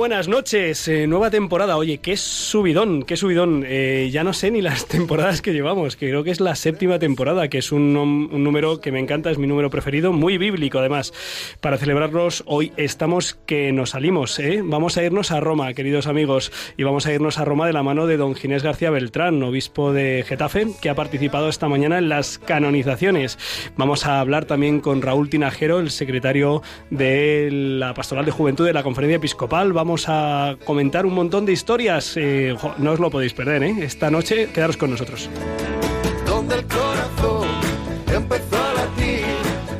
Buenas noches, eh, nueva temporada. Oye, qué subidón, qué subidón. Eh, ya no sé ni las temporadas que llevamos, que creo que es la séptima temporada, que es un, número que me encanta, es mi número preferido, muy bíblico además. Para celebrarlos, hoy estamos que nos salimos, ¿eh? Vamos a irnos a Roma, queridos amigos, y vamos a irnos a Roma de la mano de don Ginés García Beltrán, obispo de Getafe, que ha participado esta mañana en las canonizaciones. Vamos a hablar también con Raúl Tinajero, el secretario de la Pastoral de Juventud de la Conferencia Episcopal vamos a comentar un montón de historias. Eh, no os lo podéis perder, ¿eh? Esta noche quedaros con nosotros. Donde el corazón empezó a latir,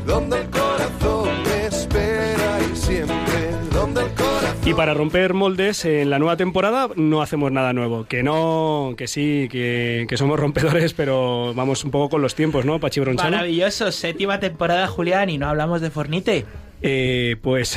donde el corazón espera y siempre, donde el corazón... Y para romper moldes, en la nueva temporada no hacemos nada nuevo. Que no, que sí, que, que somos rompedores, pero vamos un poco con los tiempos, ¿no, Pachi Bronchano? Maravilloso, séptima temporada, Julián, y no hablamos de Fornite. Eh, pues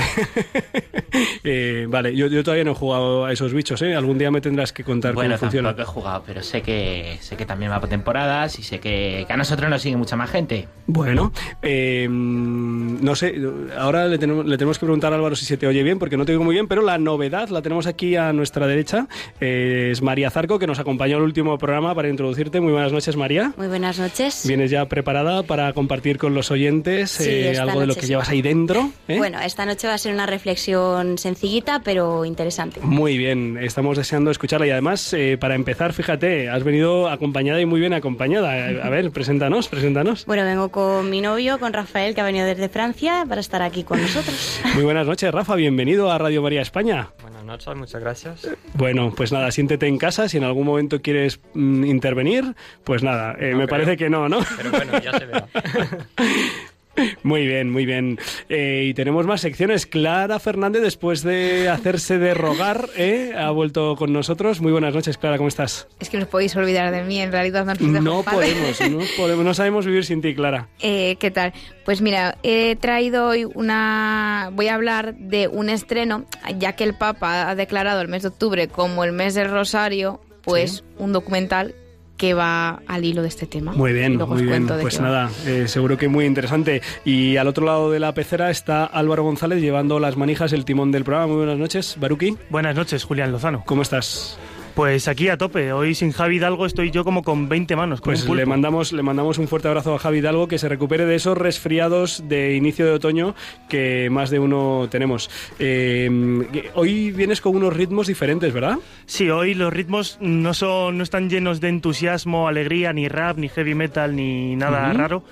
eh, vale, yo, yo, todavía no he jugado a esos bichos, ¿eh? Algún día me tendrás que contar bueno, cómo funciona. Bueno, he jugado, pero sé que sé que también va por temporadas y sé que, que a nosotros nos sigue mucha más gente. Bueno, eh, no sé, ahora le tenemos, le tenemos que preguntar a Álvaro si se te oye bien, porque no te oigo muy bien, pero la novedad la tenemos aquí a nuestra derecha. Eh, es María Zarco, que nos acompañó en el último programa para introducirte. Muy buenas noches, María. Muy buenas noches. ¿Vienes ya preparada para compartir con los oyentes sí, algo de lo que sí. llevas ahí dentro? ¿Eh? Bueno, esta noche va a ser una reflexión sencillita, pero interesante. Muy bien, estamos deseando escucharla y además, eh, para empezar, fíjate, has venido acompañada y muy bien acompañada. A ver, preséntanos, preséntanos. Bueno, vengo con mi novio, con Rafael, que ha venido desde Francia para estar aquí con nosotros. Muy buenas noches, Rafa, bienvenido a Radio María España. Buenas noches, muchas gracias. Bueno, pues nada, siéntete en casa, si en algún momento quieres mm, intervenir, pues nada, eh, No me creo. parece que no, ¿no? Pero bueno, ya se verá. Muy bien, muy bien. Eh, y tenemos más secciones. Clara Fernández, después de hacerse de rogar, ¿eh? ha vuelto con nosotros. Muy buenas noches, Clara, ¿cómo estás? Es que no os podéis olvidar de mí, en realidad no podemos, no podemos, no sabemos vivir sin ti, Clara. Eh, ¿Qué tal? Pues mira, he traído hoy una... Voy a hablar de un estreno, ya que el Papa ha declarado el mes de octubre como el mes del Rosario, pues Sí. un documental que va al hilo de este tema. Muy bien, Luego os muy bien. Pues nada, eh, seguro que muy interesante. Y al otro lado de la pecera está Álvaro González llevando las manijas, el timón del programa. Muy buenas noches, Baruki. Buenas noches, Julián Lozano. ¿Cómo estás? Pues aquí a tope. Hoy sin Javi Hidalgo estoy yo como con 20 manos. Con Pues le mandamos, le mandamos un fuerte abrazo a Javi Hidalgo, que se recupere de esos resfriados de inicio de otoño que más de uno tenemos. Eh, hoy vienes con unos ritmos diferentes, ¿verdad? Sí, hoy los ritmos no son, no están llenos de entusiasmo, alegría, ni rap, ni heavy metal, ni nada raro.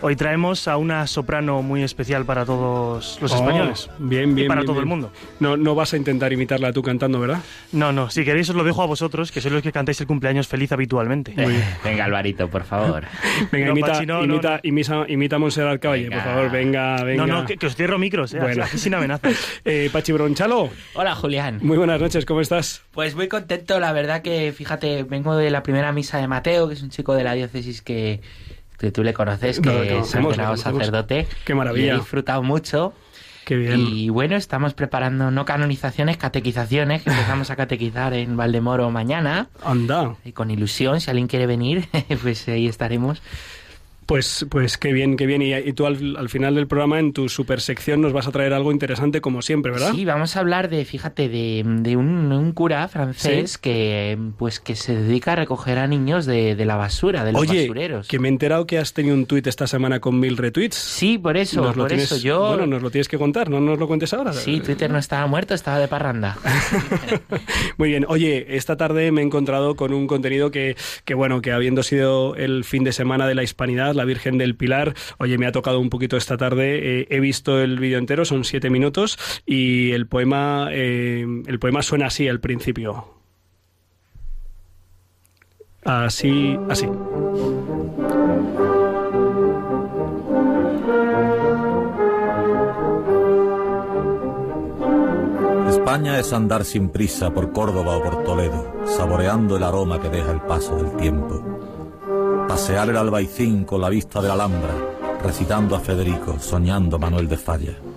Hoy traemos a una soprano muy especial para todos los Oh, españoles. Bien, bien. Y para bien, todo bien. el mundo. No, no vas a intentar imitarla tú cantando, ¿verdad? No, no, si queréis os lo dejo a vosotros, que sois los que cantáis el cumpleaños feliz habitualmente. Venga, Alvarito, por favor. Venga, No, imita, Pachi, no, no, imita, no. imita, imita a Montserrat Caballé, Venga. por favor, venga, venga. No, no, que, que os cierro micros, eh, Bueno. así sin amenazas. Eh, Pachi Bronchalo, Hola, Julián. muy buenas noches, ¿cómo estás? Pues muy contento, la verdad que, fíjate, vengo de la primera misa de Mateo, que es un chico de la diócesis que, que tú le conoces, que es lo ordenado conocemos. sacerdote. Qué maravilla. Y he disfrutado mucho. Qué bien. Y bueno, estamos preparando no canonizaciones, catequizaciones, que empezamos a catequizar en Valdemoro mañana. Anda. Y con ilusión, si alguien quiere venir, pues ahí estaremos. Pues, pues qué bien, qué bien. Y, y tú al, al final del programa, en tu super sección, nos vas a traer algo interesante como siempre, ¿verdad? Sí, vamos a hablar de, fíjate, de, de un, un cura francés Sí. que pues que se dedica a recoger a niños de, de la basura, de los Oye, basureros. que me he enterado que has tenido un tuit esta semana con mil retweets. Sí, por eso, Nos lo por tienes- eso yo... Bueno, nos lo tienes que contar, no nos lo cuentes ahora. Sí, Twitter no estaba muerto, estaba de parranda. Muy bien. Oye, esta tarde me he encontrado con un contenido que, que, bueno, que habiendo sido el fin de semana de la Hispanidad, la Virgen del Pilar, oye, me ha tocado un poquito esta tarde. eh, he visto el vídeo entero, son siete minutos, y el poema, eh, el poema suena así al principio. Así, así. España es andar sin prisa por Córdoba o por Toledo, saboreando el aroma que deja el paso del tiempo. Pasear el albaicín con la vista de la Alhambra, recitando a Federico, soñando Manuel de Falla.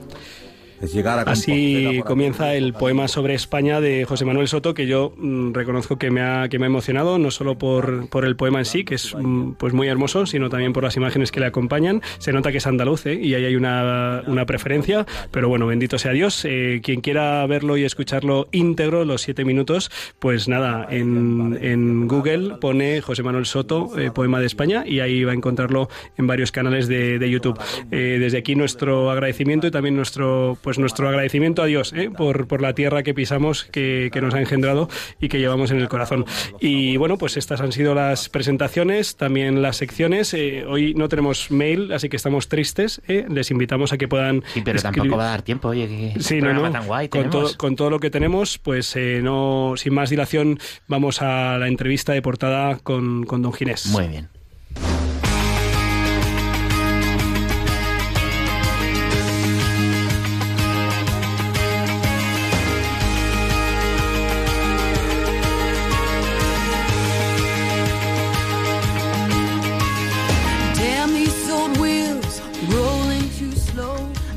Es llegar a Así comienza el poema sobre España de José Manuel Soto, que yo mm, reconozco que me, ha, que me ha emocionado, no solo por, por el poema en sí, que es mm, pues muy hermoso, sino también por las imágenes que le acompañan. Se nota que es andaluz ¿eh? y ahí hay una, una preferencia, pero bueno, bendito sea Dios. Eh, quien quiera verlo y escucharlo íntegro, los siete minutos, pues nada, en, en Google pone José Manuel Soto, eh, poema de España, y ahí va a encontrarlo en varios canales de, de YouTube. Eh, desde aquí nuestro agradecimiento y también nuestro pues nuestro agradecimiento a Dios ¿eh? por, por la tierra que pisamos, que, que nos ha engendrado y que llevamos en el corazón. Y bueno, pues estas han sido las presentaciones, también las secciones. Eh, hoy no tenemos mail, así que estamos tristes. ¿eh? Les invitamos a que puedan. Sí, pero escribir- tampoco va a dar tiempo, oye, que Sí, qué no, no. tan guay Con todo, con todo lo que tenemos, pues eh, no, sin más dilación, vamos a la entrevista de portada con, con Don Ginés. Muy bien.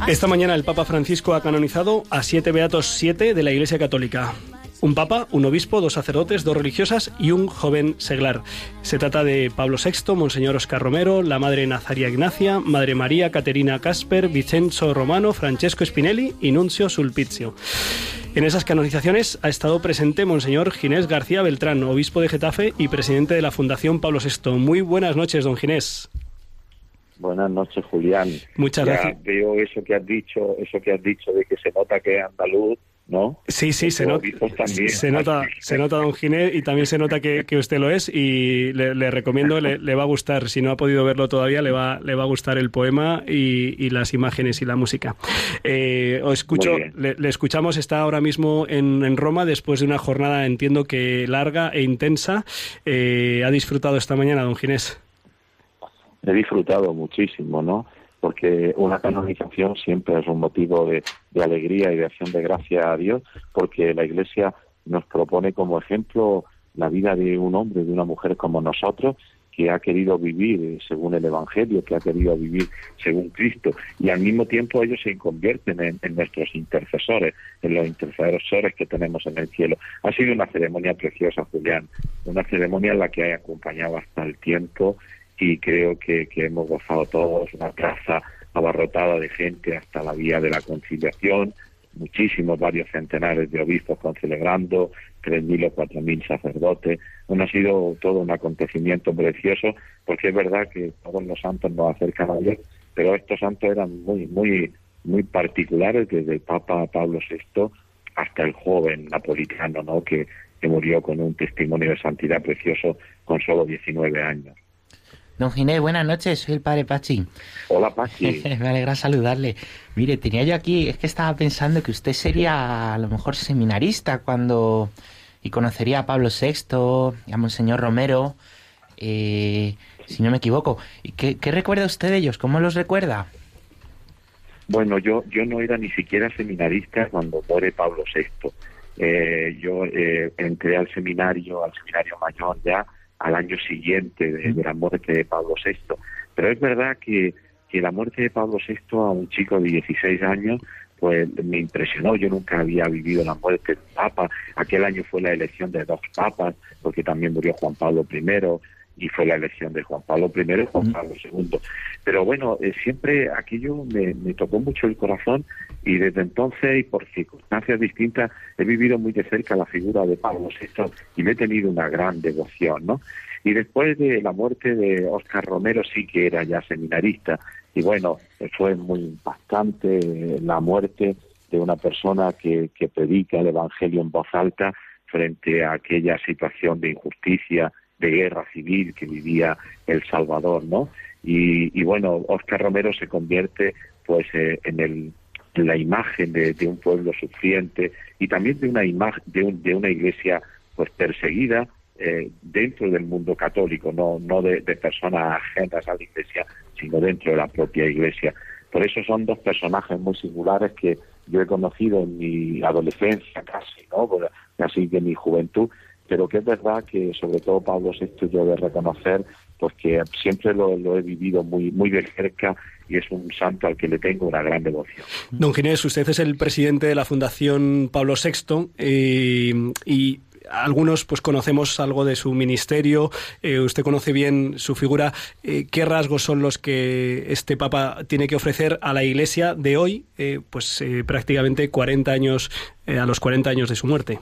Esta mañana el Papa Francisco ha canonizado a siete beatos siete de la Iglesia Católica. Un papa, un obispo, dos sacerdotes, dos religiosas y un joven seglar. Se trata de Pablo VI, Monseñor Oscar Romero, la Madre Nazaria Ignacia, Madre María Caterina Casper, Vincenzo Romano, Francesco Spinelli y Nuncio Sulpizio. En esas canonizaciones ha estado presente Monseñor Ginés García Beltrán, obispo de Getafe y presidente de la Fundación Pablo VI. Muy buenas noches, don Ginés. Buenas noches, Julián. Muchas Ya gracias. Veo eso que has dicho, eso que has dicho de que se nota que es andaluz, ¿no? Sí, sí, se, también. se nota, se nota, don Ginés, y también se nota que, que usted lo es y le, le recomiendo, le, le va a gustar, si no ha podido verlo todavía, le va, le va a gustar el poema y, y las imágenes y la música. Eh, os escucho, le escuchamos, está ahora mismo en, en Roma después de una jornada, entiendo que larga e intensa. Eh, ¿Ha disfrutado esta mañana, don Ginés? He disfrutado muchísimo, ¿no? Porque una canonización siempre es un motivo de, alegría y de acción de gracia a Dios, porque la Iglesia nos propone como ejemplo la vida de un hombre, de una mujer como nosotros, que ha querido vivir según el Evangelio, que ha querido vivir según Cristo, y al mismo tiempo ellos se convierten en, en nuestros intercesores, en los intercesores que tenemos en el cielo. Ha sido una ceremonia preciosa, Julián, una ceremonia en la que he acompañado hasta el tiempo y creo que, que hemos gozado todos una plaza abarrotada de gente hasta la vía de la conciliación, muchísimos, varios centenares de obispos concelebrando, 3.000 o 4.000 sacerdotes. Bueno, ha sido todo un acontecimiento precioso, porque es verdad que todos los santos nos acercan a Dios, pero estos santos eran muy, muy, muy particulares, desde el Papa Pablo VI hasta el joven napolitano, ¿no? que, que murió con un testimonio de santidad precioso con solo 19 años. Don Ginés, buenas noches, soy el padre Pachi. Hola, Pachi. Me alegra saludarle. Mire, tenía yo aquí, es que estaba pensando que usted sería a lo mejor seminarista cuando... y conocería a Pablo VI, y a Monseñor Romero, eh, si no me equivoco. ¿Y qué, qué recuerda usted de ellos? ¿Cómo los recuerda? Bueno, yo, yo no era ni siquiera seminarista cuando muere Pablo VI. Eh, yo eh, entré al seminario, al seminario mayor ya al año siguiente de, de la muerte de Pablo VI. Pero es verdad que, que la muerte de Pablo VI a un chico de 16 años pues me impresionó. Yo nunca había vivido la muerte de un papa. Aquel año fue la elección de dos papas, porque también murió Juan Pablo I y fue la elección de Juan Pablo I y Juan Pablo II. Pero bueno, eh, siempre aquello me, me tocó mucho el corazón y desde entonces y por circunstancias distintas he vivido muy de cerca la figura de Pablo VI y le he tenido una gran devoción, ¿no? Y después de la muerte de Oscar Romero sí que era ya seminarista y bueno, eh, fue muy impactante eh, la muerte de una persona que, que predica el Evangelio en voz alta frente a aquella situación de injusticia, de guerra civil que vivía El Salvador, ¿no? Y, y bueno, Oscar Romero se convierte pues eh, en el la imagen de, un pueblo sufriente y también de una imagen de, un, de una iglesia pues perseguida eh, dentro del mundo católico, no, no de, personas ajenas a la iglesia, sino dentro de la propia iglesia. Por eso son dos personajes muy singulares que yo he conocido en mi adolescencia casi, ¿no? Casi de mi juventud, pero que es verdad que sobre todo Pablo VI yo de reconocer pues que siempre lo, he vivido muy muy de cerca y es un santo al que le tengo una gran devoción. Don Ginés, usted es el presidente de la Fundación Pablo VI eh, y algunos pues conocemos algo de su ministerio, eh, usted conoce bien su figura. Eh, ¿Qué rasgos son los que este Papa tiene que ofrecer a la Iglesia de hoy, pues prácticamente 40 años, a los 40 años de su muerte?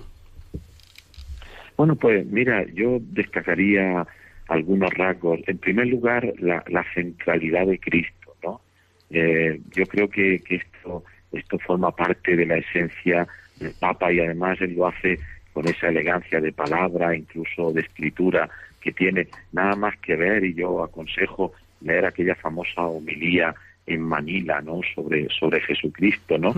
Bueno, pues mira, yo destacaría algunos rasgos. En primer lugar, la, centralidad de Cristo, ¿no? yo creo que, que esto, esto forma parte de la esencia del Papa y además él lo hace con esa elegancia de palabra, incluso de escritura que tiene, nada más que ver, y yo aconsejo leer aquella famosa homilía en Manila, ¿no? Sobre, sobre Jesucristo, ¿no?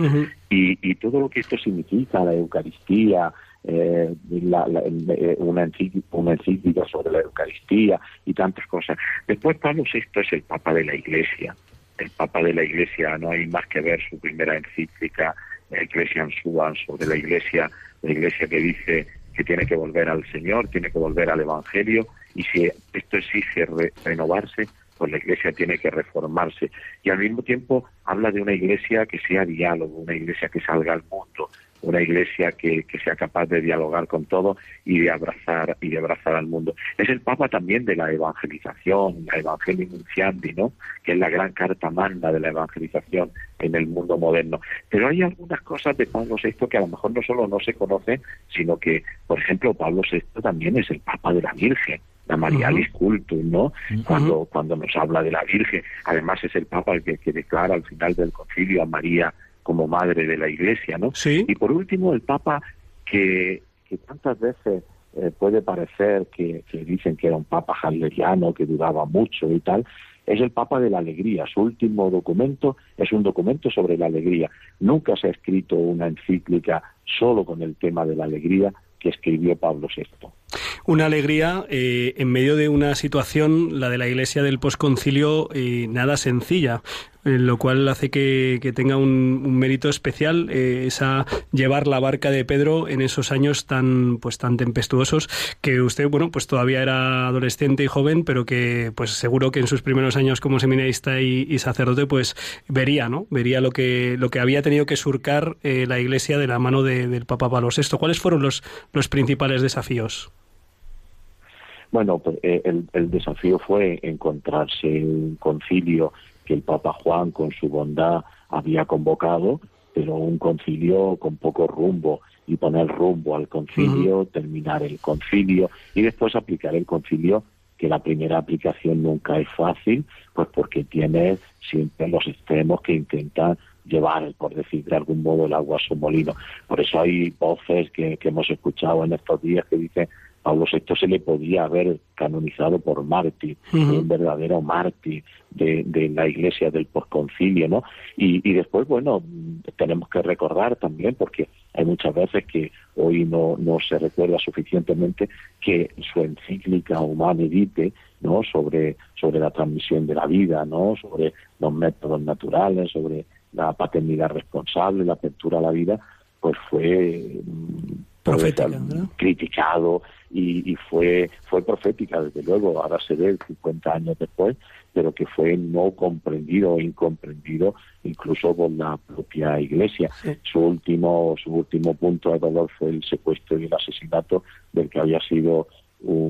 y, y, todo lo que esto significa, la Eucaristía, eh, la, eh, una, encíclica, sobre la Eucaristía y tantas cosas. Después Pablo VI es el Papa de la Iglesia. El Papa de la Iglesia no hay más que ver su primera encíclica, Ecclesiam Suban, sobre la Iglesia la iglesia que dice que tiene que volver al Señor, tiene que volver al Evangelio, y si esto exige renovarse, pues la iglesia tiene que reformarse. Y al mismo tiempo habla de una iglesia que sea diálogo, una iglesia que salga al mundo, una iglesia que, que, sea capaz de dialogar con todo y de abrazar y de abrazar al mundo. Es el Papa también de la evangelización, la Evangelii Nunciandi, ¿no? que es la gran carta magna de la evangelización en el mundo moderno. Pero hay algunas cosas de Pablo VI que a lo mejor no solo no se conocen, sino que, por ejemplo, Pablo VI también es el Papa de la Virgen la Marialis Cultum, ¿no? Cuando, cuando nos habla de la Virgen. Además es el Papa el que, que declara al final del concilio a María como madre de la Iglesia, ¿no? Y por último, el Papa que, que tantas veces eh, puede parecer que, dicen que era un Papa halleriano, que duraba mucho y tal, es el Papa de la Alegría. Su último documento es un documento sobre la alegría. Nunca se ha escrito una encíclica solo con el tema de la alegría que escribió Pablo VI una alegría eh, en medio de una situación, la de la Iglesia del posconcilio, eh, nada sencilla. Eh, lo cual hace que, tenga un, mérito especial esa llevar la barca de Pedro en esos años tan pues tan tempestuosos que usted bueno pues todavía era adolescente y joven pero que pues seguro que en sus primeros años como seminarista y, sacerdote pues vería no vería lo que lo que había tenido que surcar la Iglesia de la mano del Papa Pablo VI cuáles fueron los los principales desafíos bueno, pues, eh, el, desafío fue encontrarse un concilio que el Papa Juan, con su bondad, había convocado, pero un concilio con poco rumbo y poner rumbo al concilio, terminar el concilio y después aplicar el concilio, que la primera aplicación nunca es fácil, pues porque tiene siempre los extremos que intentan llevar, por decir de algún modo, el agua a su molino. Por eso hay voces que hemos escuchado en estos días que dicen Pablo VI se le podía haber canonizado por mártir, un verdadero mártir de, la iglesia del posconcilio, ¿no? Y, después, bueno, tenemos que recordar también, porque hay muchas veces que hoy no, no se recuerda suficientemente que su encíclica Humane Vitae, ¿no? Sobre, sobre la transmisión de la vida, ¿no? Sobre los métodos naturales, sobre la paternidad responsable, la apertura a la vida, pues fue profética, criticado y, fue fue profética desde luego ahora se ve 50 años después pero que fue no comprendido o incomprendido incluso por la propia iglesia. Su último su último punto de dolor fue el secuestro y el asesinato del que había sido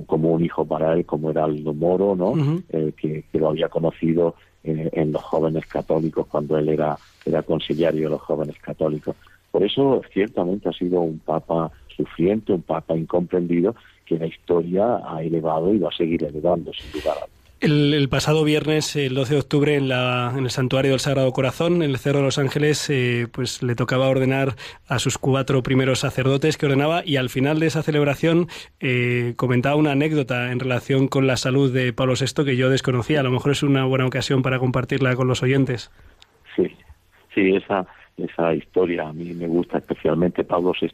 como un hijo para él como era Aldo Moro no eh, que, lo había conocido en, en los jóvenes católicos cuando él era era conciliario de los jóvenes católicos. Por eso ciertamente ha sido un papa sufriente, un papa incomprendido que la historia ha elevado y va a seguir elevando, sin duda. El, pasado viernes, el 12 de octubre, en, la, en, el Santuario del Sagrado Corazón, en el Cerro de los Ángeles, eh, pues le tocaba ordenar a sus cuatro primeros sacerdotes que ordenaba y al final de esa celebración eh, comentaba una anécdota en relación con la salud de Pablo VI que yo desconocía. A lo mejor es una buena ocasión para compartirla con los oyentes. Sí, sí, esa, esa historia a mí me gusta especialmente. Pablo VI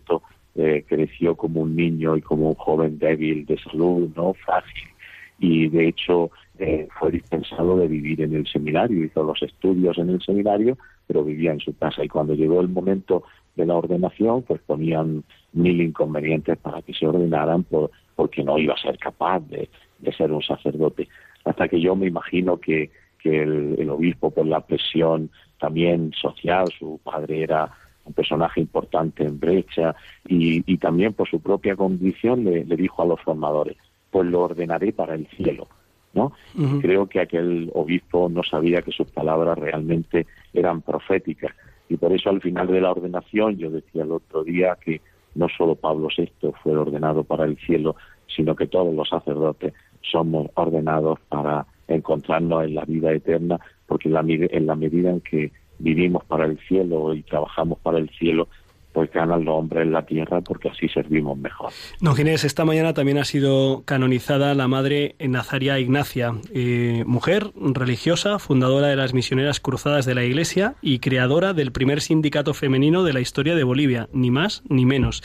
eh, creció como un niño y como un joven débil de salud, no frágil, y de hecho eh, fue dispensado de vivir en el seminario, hizo los estudios en el seminario, pero vivía en su casa. Y cuando llegó el momento de la ordenación, pues ponían mil inconvenientes para que se ordenaran por, porque no iba a ser capaz de, ser un sacerdote. Hasta que yo me imagino que, que el, el obispo, por la presión también social, su padre era un personaje importante en Brecha y, y también por su propia condición le, le dijo a los formadores, pues lo ordenaré para el cielo. ¿no? Creo que aquel obispo no sabía que sus palabras realmente eran proféticas y por eso al final de la ordenación yo decía el otro día que no solo Pablo VI fue ordenado para el cielo, sino que todos los sacerdotes somos ordenados para encontrarnos en la vida eterna, porque en la, en la medida en que vivimos para el cielo y trabajamos para el cielo, pues ganan los hombres en la tierra porque así servimos mejor. Don Ginés, esta mañana también ha sido canonizada la madre Nazaria Ignacia, eh, mujer religiosa, fundadora de las Misioneras Cruzadas de la Iglesia y creadora del primer sindicato femenino de la historia de Bolivia, ni más ni menos.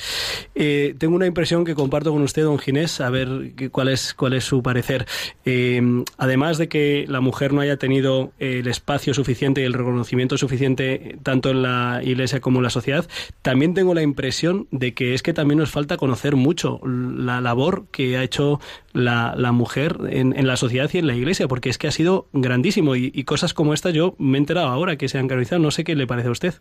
Eh, tengo una impresión que comparto con usted, don Ginés, a ver cuál es, cuál es su parecer. Eh, además de que la mujer no haya tenido el espacio suficiente y el reconocimiento suficiente tanto en la Iglesia como en la sociedad, también tengo la impresión de que es que también nos falta conocer mucho la labor que ha hecho la, la mujer en, en la sociedad y en la Iglesia, porque es que ha sido grandísimo y, y cosas como esta yo me he enterado ahora que se han canonizado. No sé qué le parece a usted.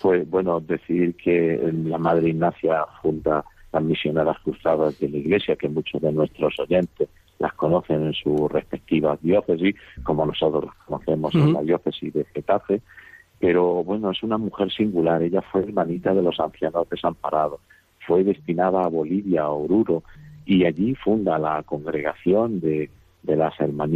Pues bueno, decir que la Madre Ignacia funda las misioneras cruzadas de la Iglesia, que muchos de nuestros oyentes las conocen en sus respectivas diócesis, como nosotros las conocemos en la diócesis de Getafe, pero bueno, es una mujer singular, ella fue hermanita de los ancianos desamparados, fue destinada a Bolivia, a Oruro, y allí funda la congregación de, de las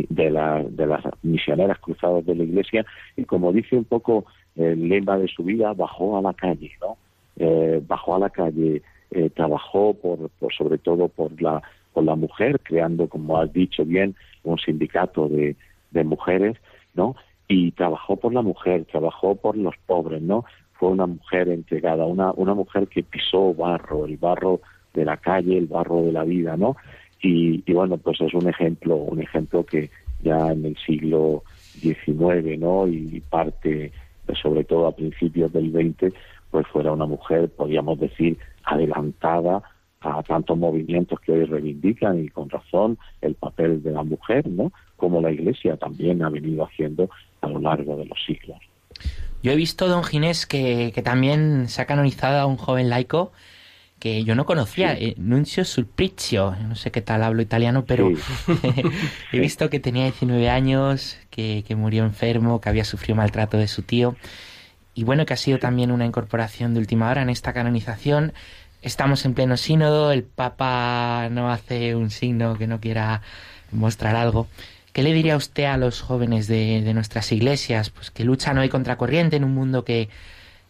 de, la- de las misioneras cruzadas de la iglesia, y como dice un poco el lema de su vida, bajó a la calle, ¿no? Eh, bajó a la calle, eh, trabajó por, por sobre todo por la por la mujer, creando, como has dicho bien, un sindicato de, de mujeres, ¿no? Y trabajó por la mujer, trabajó por los pobres, ¿no? Fue una mujer entregada, una, una mujer que pisó barro, el barro de la calle, el barro de la vida, ¿no? Y, y bueno, pues es un ejemplo, un ejemplo que ya en el siglo XIX, ¿no? Y parte, sobre todo a principios del XX, pues fuera una mujer, podríamos decir, adelantada a tantos movimientos que hoy reivindican y con razón el papel de la mujer, ¿no? Como la Iglesia también ha venido haciendo a lo largo de los siglos. Yo he visto, don Ginés, que, que también se ha canonizado a un joven laico que yo no conocía, eh, Nuncio Sulpicio, no sé qué tal hablo italiano, pero he visto que tenía 19 años, que, que murió enfermo, que había sufrido maltrato de su tío, y bueno, que ha sido también una incorporación de última hora en esta canonización. Estamos en pleno sínodo, el Papa no hace un signo que no quiera mostrar algo. ¿Qué le diría usted a los jóvenes de, nuestras iglesias, pues que luchan hoy contra corriente en un mundo que,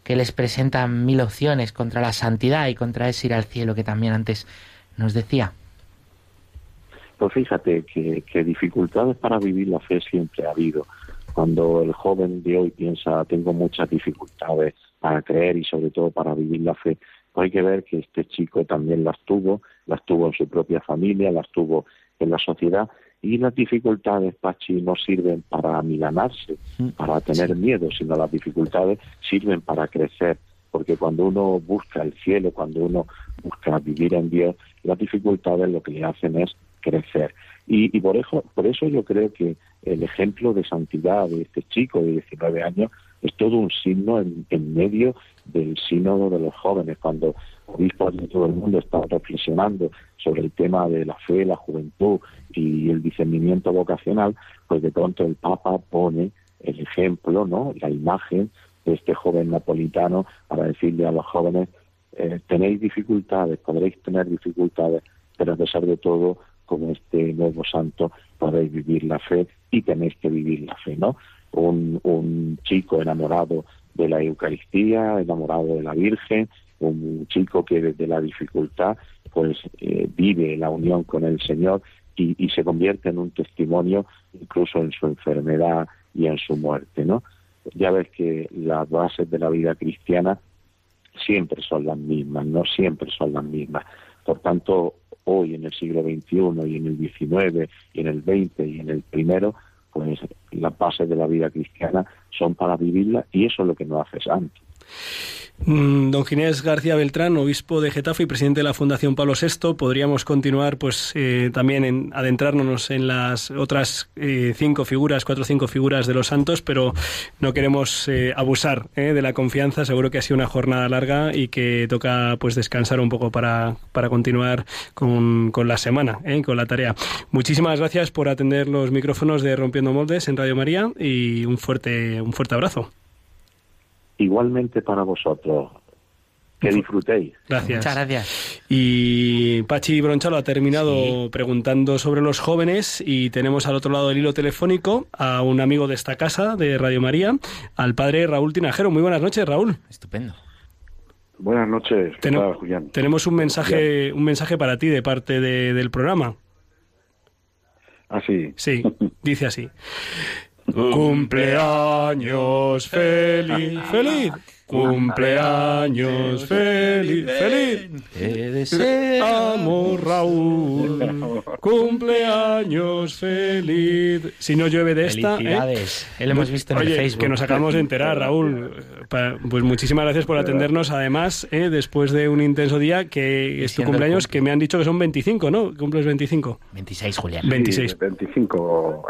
les presenta mil opciones contra la santidad y contra ese ir al cielo que también antes nos decía? Pues fíjate que dificultades para vivir la fe siempre ha habido. Cuando el joven de hoy piensa, tengo muchas dificultades para creer y sobre todo para vivir la fe, pues hay que ver que este chico también las tuvo, las tuvo en su propia familia, las tuvo en la sociedad y las dificultades, Pachi, no sirven para amilanarse, para tener miedo, sino las dificultades sirven para crecer, porque cuando uno busca el cielo, cuando uno busca vivir en Dios, las dificultades lo que le hacen es crecer. Y, y por, eso, por eso yo creo que el ejemplo de santidad de este chico de 19 años es todo un signo en, en medio del sínodo de los jóvenes, cuando obispos de todo el mundo están reflexionando sobre el tema de la fe, la juventud y el discernimiento vocacional, pues de pronto el Papa pone el ejemplo, ¿no? la imagen de este joven napolitano para decirle a los jóvenes, eh, tenéis dificultades, podréis tener dificultades, pero a pesar de todo, como este nuevo santo, podéis vivir la fe y tenéis que vivir la fe, ¿no? Un, chico enamorado de la Eucaristía, enamorado de la Virgen, un chico que desde la dificultad pues eh, vive la unión con el Señor y, y, se convierte en un testimonio incluso en su enfermedad y en su muerte, ¿no? Ya ves que las bases de la vida cristiana siempre son las mismas, no siempre son las mismas. Por tanto, hoy en el siglo XXI y en el XIX y en el XX y en el primero, pues las bases de la vida cristiana son para vivirla y eso es lo que nos hace santos. Mm, Don Ginés García Beltrán, obispo de Getafe y presidente de la Fundación Pablo VI, podríamos continuar pues eh, también en adentrarnos en las otras eh, cinco figuras, cuatro o cinco figuras de los santos, pero no queremos eh, abusar de la confianza. Seguro que ha sido una jornada larga y que toca pues descansar un poco para, para continuar con, con la semana, con la tarea. Muchísimas gracias por atender los micrófonos de Rompiendo Moldes en Radio María y un fuerte, un fuerte abrazo. Igualmente para vosotros. Que disfrutéis. Gracias. Muchas gracias. Y Pachi Bronchalo ha terminado preguntando sobre los jóvenes y tenemos al otro lado del hilo telefónico a un amigo de esta casa, de Radio María, al padre Raúl Tinajero. Muy buenas noches, Raúl. Estupendo. Buenas noches, ¿qué Tene- tal, Julián? tenemos un mensaje, un mensaje para ti de parte de- del programa. Ah, sí. Sí, dice así. Cumpleaños feliz, feliz. Cumpleaños feliz, feliz. Te Amo Raúl. Cumpleaños feliz. Si no llueve de esta. ¿eh? Felicidades. Él lo hemos visto en Oye, el Facebook. que nos acabamos de enterar, Raúl. Pues muchísimas gracias por atendernos. Además, ¿eh? después de un intenso día, que es tu cumpleaños, cumple. que me han dicho que son 25, ¿no? Cumples 25. 26, Julián. Ve- 26. Sí, 25.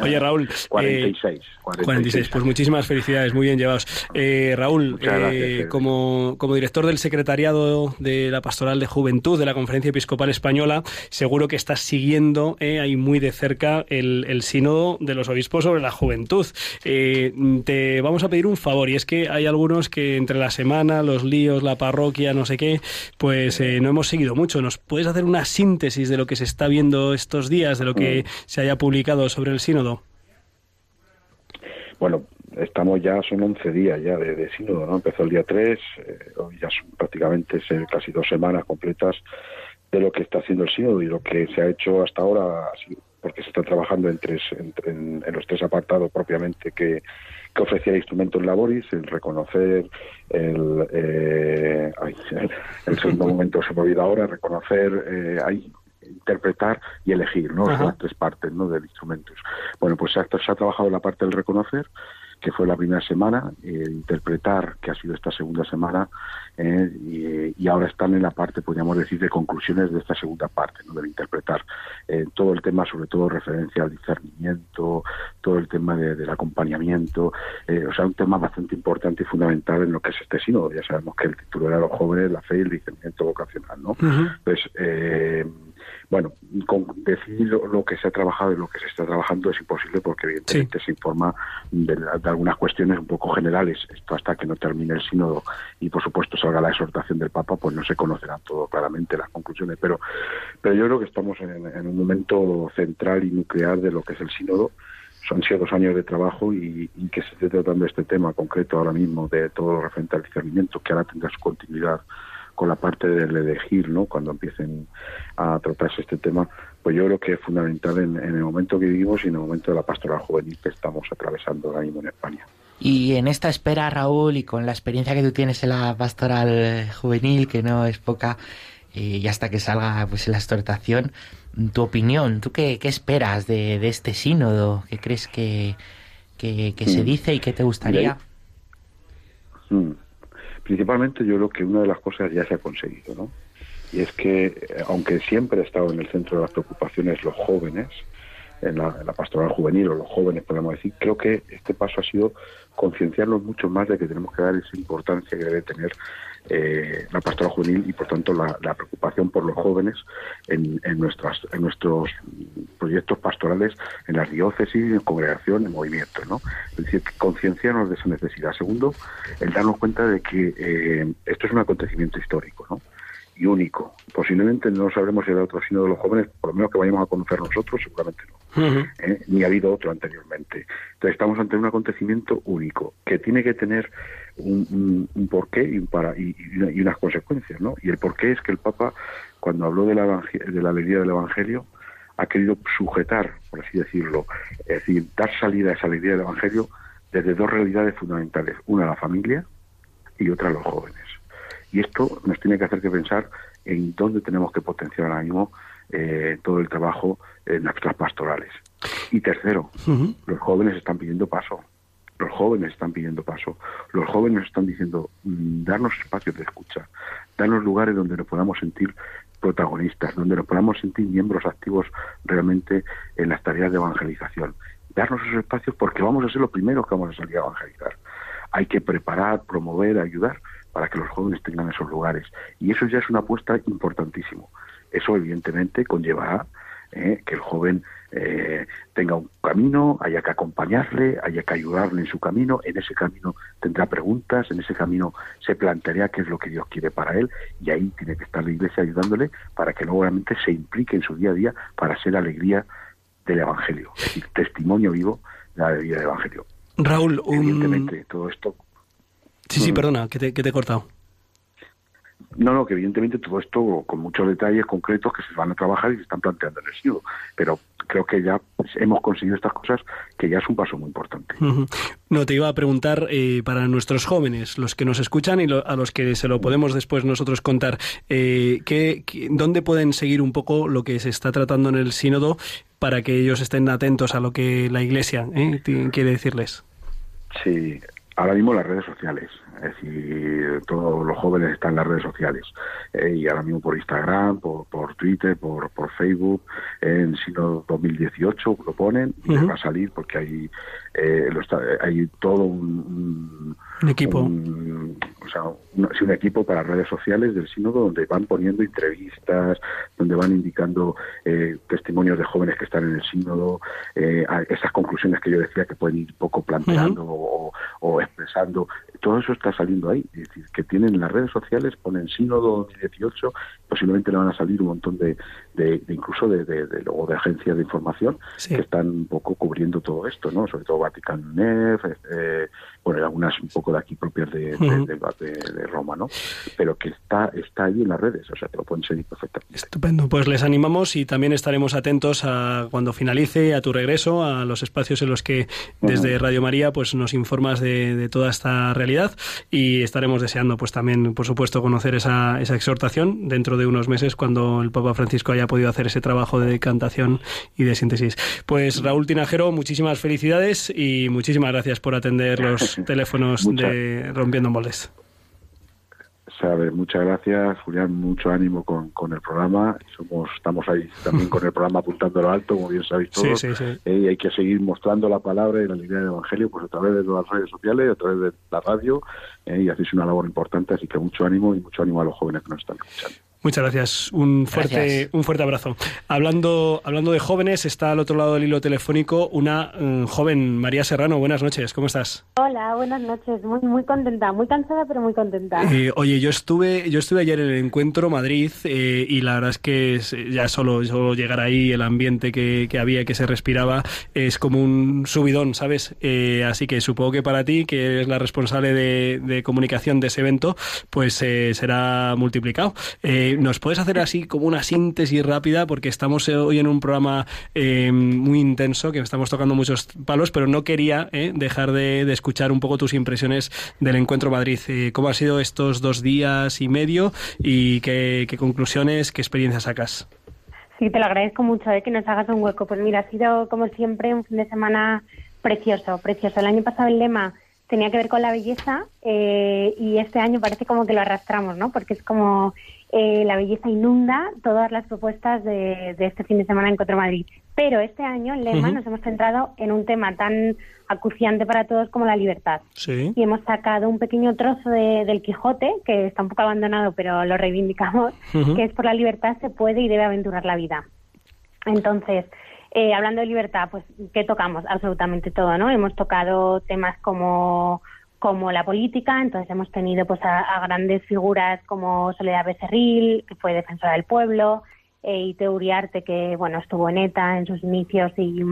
Oye, Raúl. 46. eh, 46. Pues muchísimas felicidades, muy bien llevados. Eh, Raúl, gracias, eh, como, como director del secretariado de la Pastoral de Juventud de la Conferencia Episcopal Española, seguro que estás siguiendo eh, ahí muy de cerca el, el sínodo de los obispos sobre la juventud. Eh, te vamos a pedir un favor, y es que hay algunos que entre la semana, los líos, la parroquia, no sé qué, pues no hemos seguido mucho. ¿Nos puedes hacer una síntesis de lo que se está viendo estos días, de lo que se haya publicado sobre el sínodo? Bueno, estamos ya, son 11 días ya de, de sínodo, ¿no? Empezó el día 3, eh, hoy ya son prácticamente casi dos semanas completas de lo que está haciendo el sínodo y lo que se ha hecho hasta ahora, porque se está trabajando en, tres, en, en- en los tres apartados propiamente que, que ofrecía el instrumento en laboris, el reconocer, el, eh, ay, el, el segundo momento se me olvida ahora, reconocer, eh, ahí, interpretar y elegir, ¿no? Ajá. Las tres partes, ¿no? Del instrumento. Bueno, pues se ha, se ha trabajado la parte del reconocer, que fue la primera semana, eh, interpretar, que ha sido esta segunda semana, eh, y, y ahora están en la parte, podríamos decir, de conclusiones de esta segunda parte, ¿no? del interpretar. Eh, todo el tema, sobre todo, referencia al discernimiento, todo el tema de- del acompañamiento, eh, o sea, un tema bastante importante y fundamental en lo que es este sínodo. Ya sabemos que el título era los jóvenes, la fe y el discernimiento vocacional, ¿no? Pues, eh, bueno, con decir lo, lo que se ha trabajado y lo que se está trabajando es imposible porque evidentemente se informa de, algunas cuestiones un poco generales. Esto hasta que no termine el sínodo y por supuesto salga la exhortación del Papa, pues no se conocerán todo claramente las conclusiones. Pero, pero yo creo que estamos en, en un momento central y nuclear de lo que es el sínodo. Son sido dos años de trabajo y, y que se esté tratando este tema concreto ahora mismo de todo lo referente al discernimiento, que ahora tendrá su continuidad con la parte del elegir, ¿no? Cuando empiecen a tratarse este tema, pues yo creo que es fundamental en, en el momento que vivimos y en el momento de la pastoral juvenil que estamos atravesando ahora mismo en España. Y en esta espera, Raúl, y con la experiencia que tú tienes en la pastoral juvenil, que no es poca, eh, y hasta que salga pues la exhortación, tu opinión, ¿tú qué, qué esperas de, de este sínodo? ¿Qué crees que, que, que se Mm. dice y qué te gustaría? Mm. Principalmente yo creo que una de las cosas ya se ha conseguido, ¿no? Y es que, eh, aunque siempre ha estado en el centro de las preocupaciones los jóvenes, en la, pastoral juvenil o los jóvenes, podemos decir, creo que este paso ha sido concienciarnos mucho más de que tenemos que dar esa importancia que debe tener eh, la pastoral juvenil y, por tanto, la, preocupación por los jóvenes en, en, nuestras, en nuestros proyectos pastorales, en las diócesis, en congregación, en movimientos, ¿no? Es decir, concienciarnos de esa necesidad. Segundo, el darnos cuenta de que eh, esto es un acontecimiento histórico, ¿no? y único. Posiblemente no sabremos si habrá otro sino de los jóvenes, por lo menos que vayamos a conocer nosotros, seguramente no. ¿Eh? Ni ha habido otro anteriormente. Entonces estamos ante un acontecimiento único, que tiene que tener un, porqué y, un para, y, y una- y unas consecuencias, ¿no? Y el porqué es que el Papa, cuando habló de la, de alegría del Evangelio, ha querido sujetar, por así decirlo, es decir, dar salida a esa alegría del Evangelio desde dos realidades fundamentales, una la familia y otra los jóvenes. Y esto nos tiene que hacer que pensar en dónde tenemos que potenciar ahora mismo eh, todo el trabajo en nuestras pastorales. Y tercero, los jóvenes están pidiendo paso. Los jóvenes están pidiendo paso. Los jóvenes están diciendo, mm, darnos espacios de escucha, darnos lugares donde nos podamos sentir protagonistas, donde nos podamos sentir miembros activos realmente en las tareas de evangelización. Darnos esos espacios porque vamos a ser los primeros que vamos a salir a evangelizar. Hay que preparar, promover, ayudar para que los jóvenes tengan esos lugares. Y eso ya es una apuesta importantísimo. Eso evidentemente conlleva eh, que el joven eh, tenga un camino, haya que acompañarle, haya que ayudarle en su camino, en ese camino tendrá preguntas, en ese camino se planteará qué es lo que Dios quiere para él y ahí tiene que estar la iglesia ayudándole para que luego realmente se implique en su día a día para ser alegría del Evangelio, es decir, testimonio vivo de la alegría del Evangelio. Raúl, evidentemente todo esto... Sí, sí, perdona, que te, que te he cortado. No, no, que evidentemente todo esto con muchos detalles concretos que se van a trabajar y se están planteando en el SIDO, pero creo que ya hemos conseguido estas cosas que ya es un paso muy importante. No, te iba a preguntar eh, para nuestros jóvenes, los que nos escuchan y a los que se lo podemos después nosotros contar, eh, ¿qué, dónde pueden seguir un poco lo que se está tratando en el sínodo para que ellos estén atentos a lo que la Iglesia eh, quiere decirles? Sí, ahora mismo las redes sociales. Es decir, todos los jóvenes están en las redes sociales. Eh, y ahora mismo por Instagram, por, por Twitter, por, por Facebook, en Sino 2018 lo ponen y va a salir porque hay, eh, hay todo un, equipo. o sea, un, un, equipo para redes sociales del sínodo donde van poniendo entrevistas, donde van indicando eh, testimonios de jóvenes que están en el sínodo, eh, esas conclusiones que yo decía que pueden ir poco planteando o, o, expresando. Todo eso está saliendo ahí. Es decir, que tienen las redes sociales, ponen sínodo 2018, posiblemente le van a salir un montón de, de, incluso de, de, de, luego de agencias de información que están un poco cubriendo todo esto, ¿no? Sobre todo Vatican NEF, eh, bueno, algunas un poco de aquí propias de, de, Roma, ¿no? Pero que está, está ahí en las redes, o sea, que lo pueden seguir perfectamente. Estupendo, pues les animamos y también estaremos atentos a cuando finalice, a tu regreso, a los espacios en los que desde Radio María pues nos informas de, toda esta realidad y estaremos deseando pues también, por supuesto, conocer esa, esa exhortación dentro de unos meses cuando el Papa Francisco haya podido hacer ese trabajo de decantación y de síntesis. Pues Raúl Tinajero, muchísimas felicidades y muchísimas gracias por atender los teléfonos de Rompiendo Moldes. Sabe, muchas gracias, Julián, mucho ánimo con, con el programa. Somos, estamos ahí también con el programa apuntando lo alto, como bien sabéis todos. Eh, y hay que seguir mostrando la palabra y la alegría del Evangelio pues a través de las redes sociales, a través de la radio, eh, y hacéis una labor importante, así que mucho ánimo y mucho ánimo a los jóvenes que nos están escuchando. Muchas gracias. Un fuerte, un fuerte abrazo. Hablando, hablando de jóvenes, está al otro lado del hilo telefónico una mm, joven, María Serrano. Buenas noches, ¿cómo estás? Hola, buenas noches. Muy, muy contenta, muy cansada, pero muy contenta. Eh, oye, yo estuve, yo estuve ayer en el encuentro Madrid eh, y la verdad es que ya solo, solo llegar ahí, el ambiente que, que había, que se respiraba, es como un subidón, ¿sabes? Eh, así que supongo que para ti, que eres la responsable de, de comunicación de ese evento, pues será multiplicado. ¿Nos puedes hacer así como una síntesis rápida? Porque estamos hoy en un programa eh, muy intenso, que estamos tocando muchos palos, pero no quería eh, dejar de, escuchar un poco tus impresiones del Encuentro Madrid. Eh, ¿Cómo ha sido estos dos días y medio y qué, conclusiones, qué experiencias sacas? Sí, te lo agradezco mucho que nos hagas un hueco. Pues mira, ha sido como siempre un fin de semana precioso, precioso. El año pasado el lema tenía que ver con la belleza y este año parece como que lo arrastramos, ¿no? Porque es como eh, la belleza inunda todas las propuestas de, este fin de semana en Encuentro Madrid. Pero este año en Lema nos hemos centrado en un tema tan acuciante para todos como la libertad. Y hemos sacado un pequeño trozo del Quijote, que está un poco abandonado, pero lo reivindicamos, que es por la libertad se puede y debe aventurar la vida. Entonces, eh, hablando de libertad, pues, ¿qué tocamos? Absolutamente todo, ¿no? Hemos tocado temas como como la política, entonces hemos tenido pues a, grandes figuras como Soledad Becerril, que fue defensora del pueblo, eh, y Teuriarte, que bueno estuvo en ETA en sus inicios y,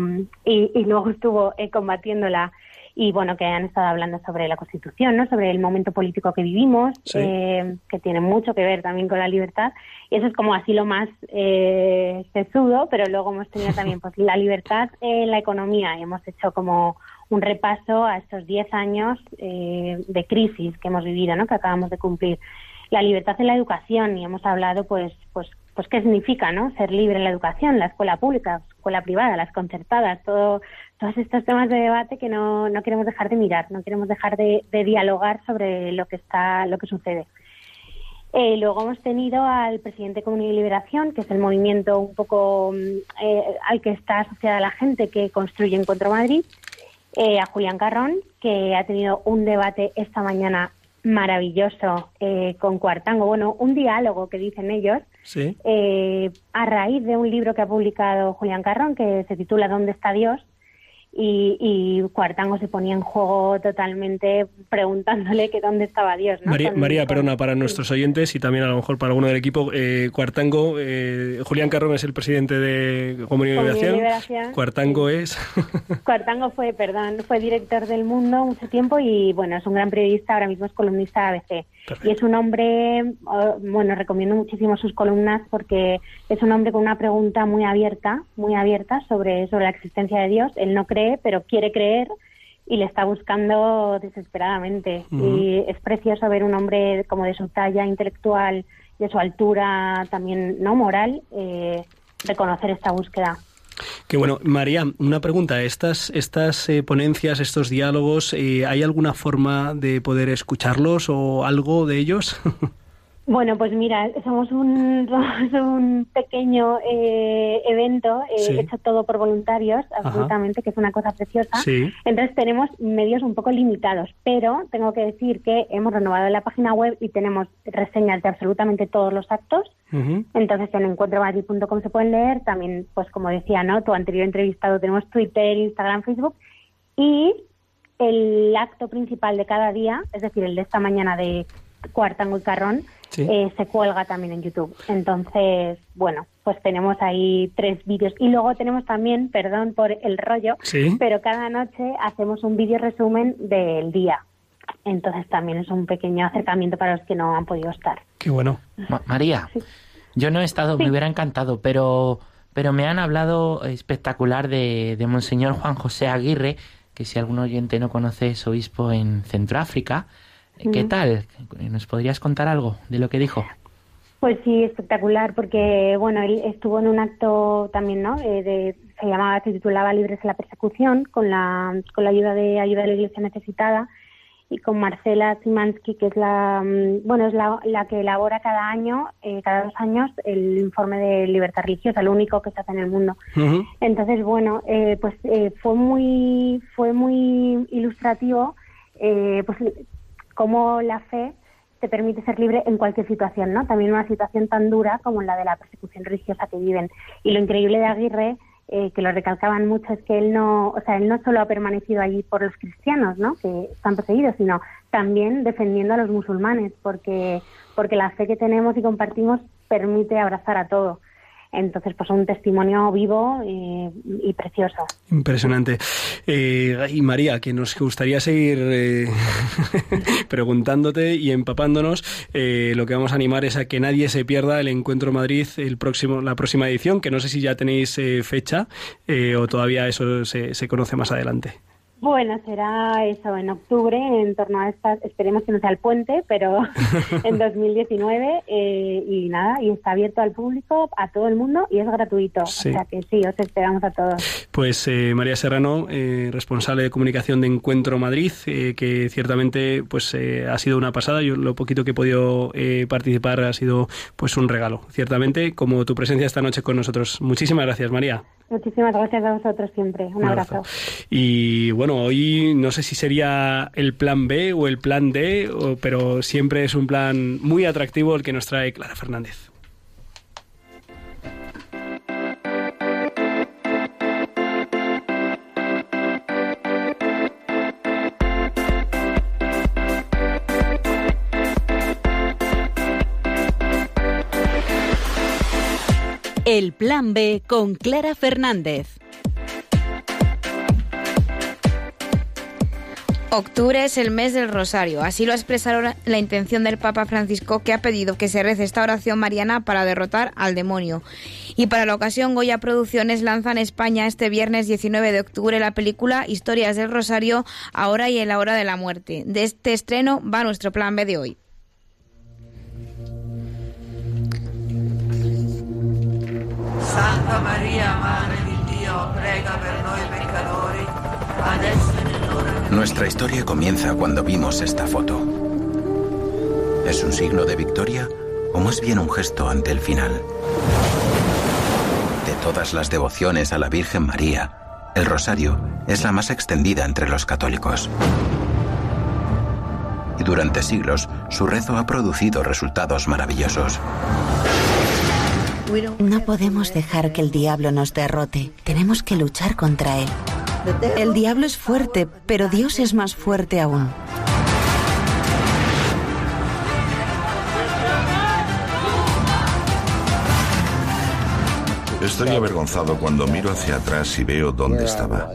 y, luego estuvo eh, combatiéndola. Y bueno que han estado hablando sobre la Constitución, no sobre el momento político que vivimos, eh, que tiene mucho que ver también con la libertad. Y eso es como así lo más eh, sesudo, pero luego hemos tenido también pues la libertad en la economía. Y hemos hecho como un repaso a estos 10 años eh, de crisis que hemos vivido, ¿no? que acabamos de cumplir. La libertad en la educación y hemos hablado, pues, pues, pues qué significa, ¿no? Ser libre en la educación, la escuela pública, la escuela privada, las concertadas, todo, todos estos temas de debate que no, no queremos dejar de mirar, no queremos dejar de, de dialogar sobre lo que está, lo que sucede. Eh, luego hemos tenido al presidente de Comunidad y Liberación, que es el movimiento un poco mm, eh, al que está asociada la gente que construye Encuentro Madrid, eh, a Julián Carrón, que ha tenido un debate esta mañana maravilloso eh, con Cuartango, bueno, un diálogo que dicen ellos, Sí. eh, a raíz de un libro que ha publicado Julián Carrón que se titula ¿Dónde está Dios? Y, y Cuartango se ponía en juego totalmente preguntándole que dónde estaba Dios. ¿no? María, María Perona, para nuestros oyentes y también a lo mejor para alguno del equipo, eh, Cuartango, eh, Julián Carrón es el presidente de Comunidad y Liberación, Liberación, Cuartango es... Cuartango fue, perdón, fue director del Mundo mucho tiempo y bueno, es un gran periodista, ahora mismo es columnista de Y es un hombre, oh, bueno, recomiendo muchísimo sus columnas porque es un hombre con una pregunta muy abierta, muy abierta sobre, sobre la existencia de Dios. Él no cree, pero quiere creer y le está buscando desesperadamente. Y es precioso ver un hombre como de su talla intelectual, de su altura también no moral, eh, reconocer esta búsqueda. Que bueno, María, una pregunta. ¿Estas, estas eh, ponencias, estos diálogos, eh, ¿hay alguna forma de poder escucharlos o algo de ellos? Bueno, pues mira, somos un, somos un pequeño eh, evento eh, Sí. hecho todo por voluntarios, absolutamente, que es una cosa preciosa. Sí. Entonces tenemos medios un poco limitados, pero tengo que decir que hemos renovado la página web y tenemos reseñas de absolutamente todos los actos. Entonces en encuentromadrid.com se pueden leer. También, pues como decía, ¿no? Tu anterior entrevistado tenemos Twitter, Instagram, Facebook y el acto principal de cada día, es decir, el de esta mañana de Cuartango y Carrón, Sí. eh, se cuelga también en YouTube. Entonces, bueno, pues tenemos ahí tres vídeos. Y luego tenemos también, perdón por el rollo, Sí. pero cada noche hacemos un vídeo resumen del día. Entonces también es un pequeño acercamiento para los que no han podido estar. Qué bueno. Ma- María, yo no he estado, me hubiera encantado, pero, pero me han hablado espectacular de, de Monseñor Juan José Aguirre, que si algún oyente no conoce es obispo en Centroáfrica. ¿Qué tal? ¿Nos podrías contar algo de lo que dijo? Pues sí, espectacular, porque bueno, él estuvo en un acto también, ¿no? Eh, de, se llamaba, se titulaba Libres de la Persecución, con la, con la ayuda de ayuda de la Iglesia necesitada y con Marcela Simansky, que es la, mm, bueno, es la, la que elabora cada año, eh, cada dos años, el informe de libertad religiosa, lo único que se hace en el mundo. Entonces, bueno, eh, pues eh, fue muy fue muy ilustrativo, eh, pues cómo la fe te permite ser libre en cualquier situación, ¿no? También una situación tan dura como la de la persecución religiosa que viven. Y lo increíble de Aguirre, eh, que lo recalcaban mucho, es que él no, o sea, él no solo ha permanecido allí por los cristianos, ¿no? Que están perseguidos, sino también defendiendo a los musulmanes, porque porque la fe que tenemos y compartimos permite abrazar a todo. Entonces, pues un testimonio vivo y precioso. Impresionante. Eh, y María, que nos gustaría seguir eh, preguntándote y empapándonos, eh, lo que vamos a animar es a que nadie se pierda el Encuentro Madrid, el próximo, la próxima edición, que no sé si ya tenéis eh, fecha eh, o todavía eso se, se conoce más adelante. Bueno, será eso en octubre, en torno a estas, esperemos que no sea el puente, pero en 2019 eh, y nada, y está abierto al público, a todo el mundo y es gratuito. Sí. O sea que sí, os esperamos a todos. Pues eh, María Serrano, eh, responsable de comunicación de Encuentro Madrid, eh, que ciertamente pues eh, ha sido una pasada. Yo lo poquito que he podido eh, participar ha sido pues un regalo, ciertamente, como tu presencia esta noche con nosotros. Muchísimas gracias, María. Muchísimas gracias a vosotros siempre. Un, abrazo. Y bueno, hoy no sé si sería el plan B o el plan D, pero siempre es un plan muy atractivo el que nos trae Clara Fernández. El Plan B con Clara Fernández. Octubre es el mes del Rosario. Así lo expresaron la intención del Papa Francisco, que ha pedido que se rece esta oración mariana para derrotar al demonio. Y para la ocasión, Goya Producciones lanza en España este viernes 19 de octubre la película Historias del Rosario, ahora y en la hora de la muerte. De este estreno va nuestro plan B de hoy. Santa Maria, Madre prega Nuestra historia comienza cuando vimos esta foto. ¿Es un signo de victoria o más bien un gesto ante el final? De todas las devociones a la Virgen María, el rosario es la más extendida entre los católicos. Y durante siglos, su rezo ha producido resultados maravillosos. No podemos dejar que el diablo nos derrote. Tenemos que luchar contra él. El diablo es fuerte, pero Dios es más fuerte aún. Estoy avergonzado cuando miro hacia atrás y veo dónde estaba.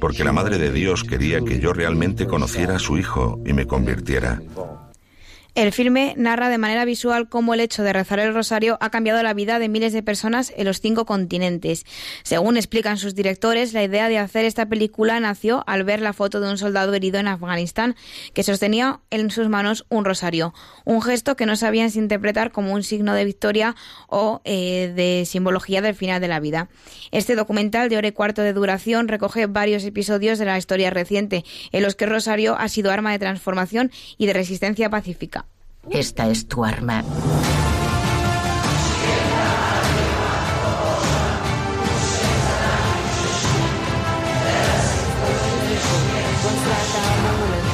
Porque la Madre de Dios quería que yo realmente conociera a su Hijo y me convirtiera. El filme narra de manera visual cómo el hecho de rezar el rosario ha cambiado la vida de miles de personas en los cinco continentes. Según explican sus directores, la idea de hacer esta película nació al ver la foto de un soldado herido en Afganistán que sostenía en sus manos un rosario, un gesto que no sabían interpretar como un signo de victoria o eh, de simbología del final de la vida. Este documental de hora y cuarto de duración recoge varios episodios de la historia reciente en los que el rosario ha sido arma de transformación y de resistencia pacífica. Esta es tu arma.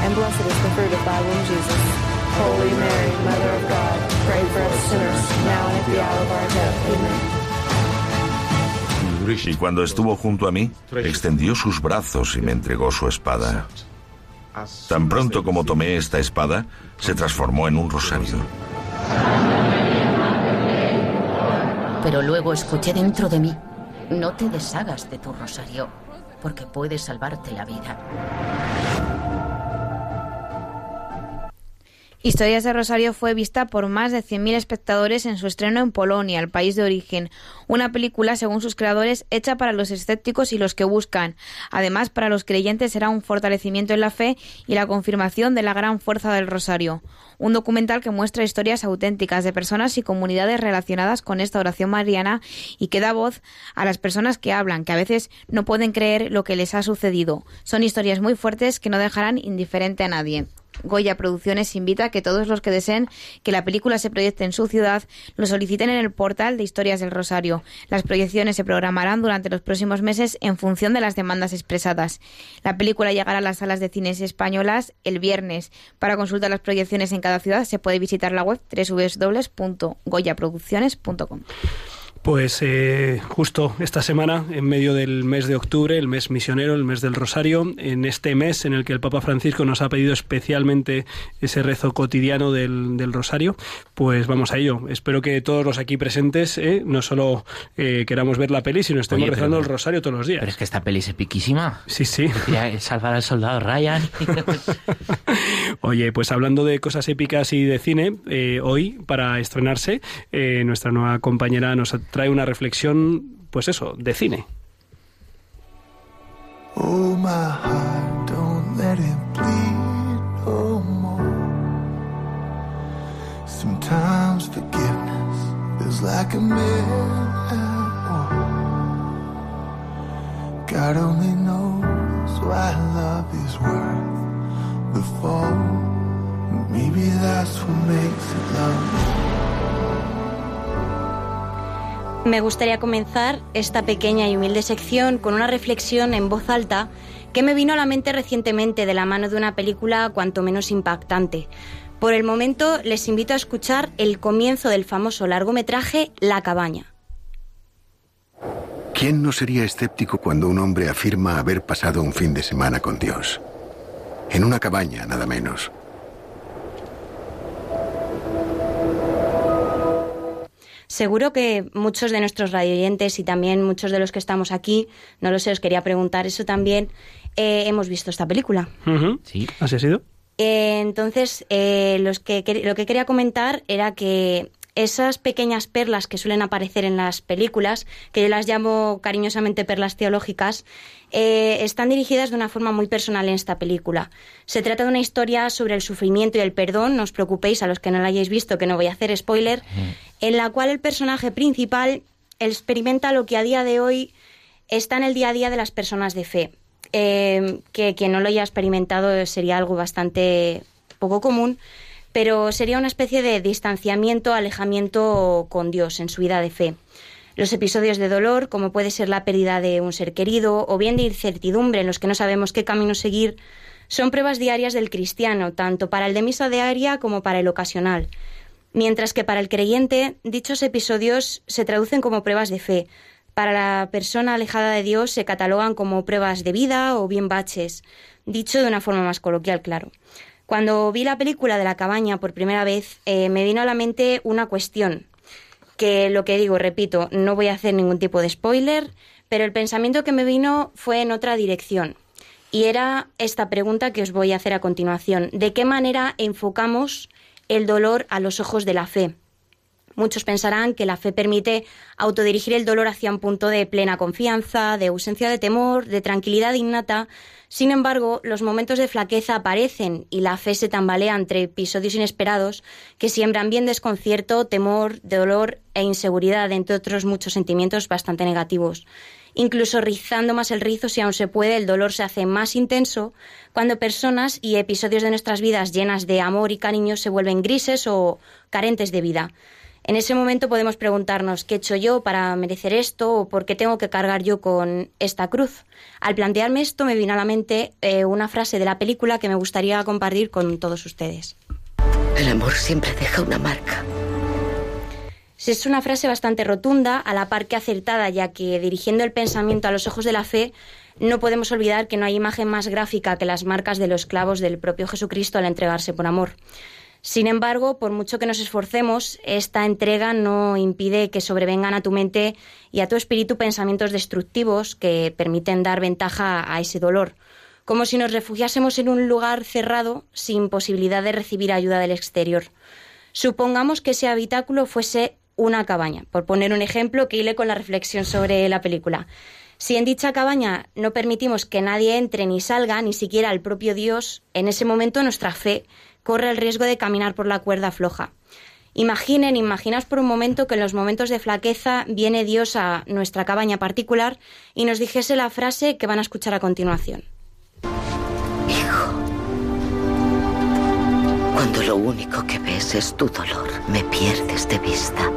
and blessed is the fruit of thy womb, Jesus. Holy Mary, Mother of God, pray for us sinners, now and at the hour of our death. Amen. Y cuando estuvo junto a mí, extendió sus brazos y me entregó su espada. Tan pronto como tomé esta espada, se transformó en un rosario. Pero luego escuché dentro de mí, no te deshagas de tu rosario, porque puede salvarte la vida. Historias de Rosario fue vista por más de 100.000 espectadores en su estreno en Polonia, el país de origen. Una película, según sus creadores, hecha para los escépticos y los que buscan. Además, para los creyentes será un fortalecimiento en la fe y la confirmación de la gran fuerza del Rosario. Un documental que muestra historias auténticas de personas y comunidades relacionadas con esta oración mariana y que da voz a las personas que hablan, que a veces no pueden creer lo que les ha sucedido. Son historias muy fuertes que no dejarán indiferente a nadie. Goya Producciones invita a que todos los que deseen que la película se proyecte en su ciudad lo soliciten en el portal de Historias del Rosario. Las proyecciones se programarán durante los próximos meses en función de las demandas expresadas. La película llegará a las salas de cines españolas el viernes. Para consultar las proyecciones en cada ciudad se puede visitar la web www.goyaproducciones.com. Pues eh, justo esta semana, en medio del mes de octubre, el mes misionero, el mes del Rosario, en este mes en el que el Papa Francisco nos ha pedido especialmente ese rezo cotidiano del, del Rosario, pues vamos a ello. Espero que todos los aquí presentes eh, no solo eh, queramos ver la peli, sino estemos Oye, pero- rezando el Rosario todos los días. Pero es que esta peli es epiquísima. Sí, sí. Quería salvar al soldado Ryan. Oye, pues hablando de cosas épicas y de cine, eh, hoy, para estrenarse, eh, nuestra nueva compañera nos trae una reflexión, pues eso, de cine. Oh, my heart, don't let it bleed no more. Sometimes forgiveness feels like a war. God only knows why love is worth the fall. Maybe that's what makes it love. Me gustaría comenzar esta pequeña y humilde sección con una reflexión en voz alta que me vino a la mente recientemente de la mano de una película cuanto menos impactante. Por el momento les invito a escuchar el comienzo del famoso largometraje La cabaña. ¿Quién no sería escéptico cuando un hombre afirma haber pasado un fin de semana con Dios? En una cabaña, nada menos. Seguro que muchos de nuestros radioyentes y también muchos de los que estamos aquí, no lo sé, os quería preguntar eso también, eh, hemos visto esta película. Sí. ¿Así ha sido? Eh, entonces, eh, los que, lo que quería comentar era que esas pequeñas perlas que suelen aparecer en las películas, que yo las llamo cariñosamente perlas teológicas, eh, están dirigidas de una forma muy personal en esta película. Se trata de una historia sobre el sufrimiento y el perdón, no os preocupéis a los que no la hayáis visto, que no voy a hacer spoiler, en la cual el personaje principal experimenta lo que a día de hoy está en el día a día de las personas de fe. eh, que quien no lo haya experimentado sería algo bastante poco común, pero sería una especie de distanciamiento, alejamiento con Dios en su vida de fe. Los episodios de dolor, como puede ser la pérdida de un ser querido, o bien de incertidumbre en los que no sabemos qué camino seguir, son pruebas diarias del cristiano, tanto para el de misa diaria como para el ocasional. Mientras que para el creyente, dichos episodios se traducen como pruebas de fe. Para la persona alejada de Dios se catalogan como pruebas de vida o bien baches, dicho de una forma más coloquial, claro. Cuando vi la película de la cabaña por primera vez, eh, me vino a la mente una cuestión, que lo que digo, repito, no voy a hacer ningún tipo de spoiler, pero el pensamiento que me vino fue en otra dirección. Y era esta pregunta que os voy a hacer a continuación. ¿De qué manera enfocamos el dolor a los ojos de la fe? Muchos pensarán que la fe permite autodirigir el dolor hacia un punto de plena confianza, de ausencia de temor, de tranquilidad innata. Sin embargo, los momentos de flaqueza aparecen y la fe se tambalea entre episodios inesperados que siembran bien desconcierto, temor, dolor e inseguridad, entre otros muchos sentimientos bastante negativos. Incluso rizando más el rizo, si aún se puede, el dolor se hace más intenso cuando personas y episodios de nuestras vidas llenas de amor y cariño se vuelven grises o carentes de vida. En ese momento podemos preguntarnos qué he hecho yo para merecer esto o por qué tengo que cargar yo con esta cruz. Al plantearme esto me vino a la mente eh, una frase de la película que me gustaría compartir con todos ustedes. El amor siempre deja una marca. Es una frase bastante rotunda, a la par que acertada, ya que dirigiendo el pensamiento a los ojos de la fe, no podemos olvidar que no hay imagen más gráfica que las marcas de los clavos del propio Jesucristo al entregarse por amor. Sin embargo, por mucho que nos esforcemos, esta entrega no impide que sobrevengan a tu mente y a tu espíritu pensamientos destructivos que permiten dar ventaja a ese dolor, como si nos refugiásemos en un lugar cerrado sin posibilidad de recibir ayuda del exterior. Supongamos que ese habitáculo fuese una cabaña, por poner un ejemplo que hile con la reflexión sobre la película. Si en dicha cabaña no permitimos que nadie entre ni salga, ni siquiera el propio Dios, en ese momento nuestra fe corre el riesgo de caminar por la cuerda floja. Imaginen, imaginaos por un momento que en los momentos de flaqueza viene Dios a nuestra cabaña particular y nos dijese la frase que van a escuchar a continuación. Cuando lo único que ves es tu dolor, me pierdes de vista.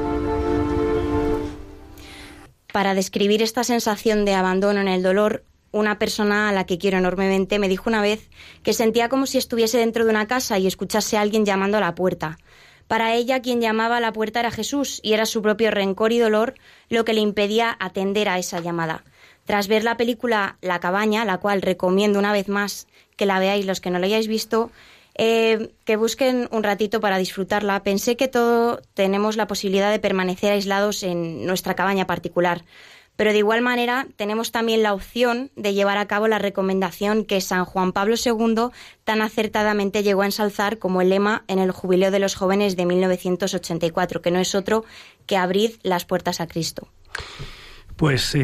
Para describir esta sensación de abandono en el dolor, una persona a la que quiero enormemente me dijo una vez que sentía como si estuviese dentro de una casa y escuchase a alguien llamando a la puerta. Para ella quien llamaba a la puerta era Jesús y era su propio rencor y dolor lo que le impedía atender a esa llamada. Tras ver la película La cabaña, la cual recomiendo una vez más que la veáis los que no la hayáis visto, eh, que busquen un ratito para disfrutarla. Pensé que todos tenemos la posibilidad de permanecer aislados en nuestra cabaña particular, pero de igual manera tenemos también la opción de llevar a cabo la recomendación que San Juan Pablo II tan acertadamente llegó a ensalzar como el lema en el Jubileo de los Jóvenes de 1984, que no es otro que abrid las puertas a Cristo. Pues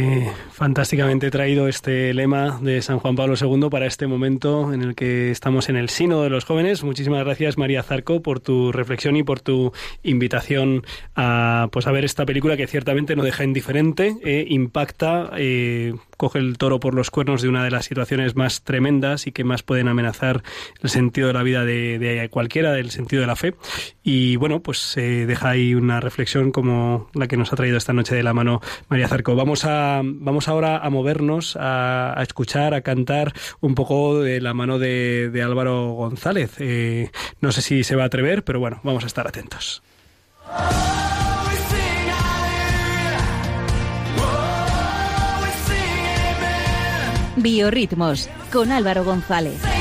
fantásticamente traído este lema de San Juan Pablo II para este momento en el que estamos en el Sino de los Jóvenes. Muchísimas gracias María Zarco por tu reflexión y por tu invitación a pues a ver esta película que ciertamente no deja indiferente, eh, impacta, eh, coge el toro por los cuernos de una de las situaciones más tremendas y que más pueden amenazar el sentido de la vida de, cualquiera, del sentido de la fe. Y bueno, pues se deja ahí una reflexión como la que nos ha traído esta noche de la mano María Zarco. Vamos, a, vamos ahora a movernos, a, escuchar, a cantar un poco de la mano de, de Álvaro González. Eh, no sé si se va a atrever, pero bueno, vamos a estar atentos. Biorritmos con Álvaro González.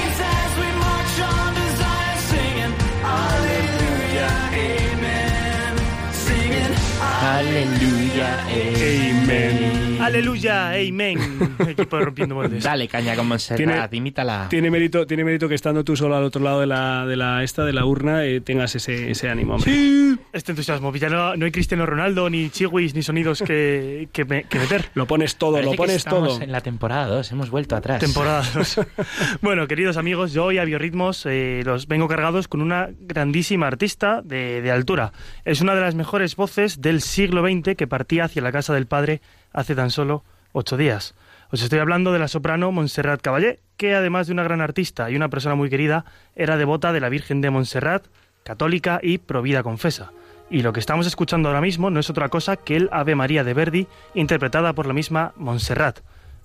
Aleluya, amen. Equipo de rompiendo moldes. Dale caña con Montserrat, imítala. Tiene mérito, tiene mérito que estando tú solo al otro lado de la, de la esta de la urna eh, tengas ese, ese ánimo. hombre. Sí. Este entusiasmo. Ya no, no hay Cristiano Ronaldo, ni chihuis, ni sonidos que, que, me- que meter. Lo pones todo, Parece lo pones estamos todo. en la temporada 2, hemos vuelto atrás. Temporada dos. bueno, queridos amigos, yo hoy a Biorritmos eh, los vengo cargados con una grandísima artista de, de altura. Es una de las mejores voces del siglo XX que partía hacia la casa del padre hace tan solo ocho días. Os estoy hablando de la soprano Montserrat Caballé, que además de una gran artista y una persona muy querida, era devota de la Virgen de Montserrat, católica y provida confesa. Y lo que estamos escuchando ahora mismo no es otra cosa que el Ave María de Verdi, interpretada por la misma Montserrat.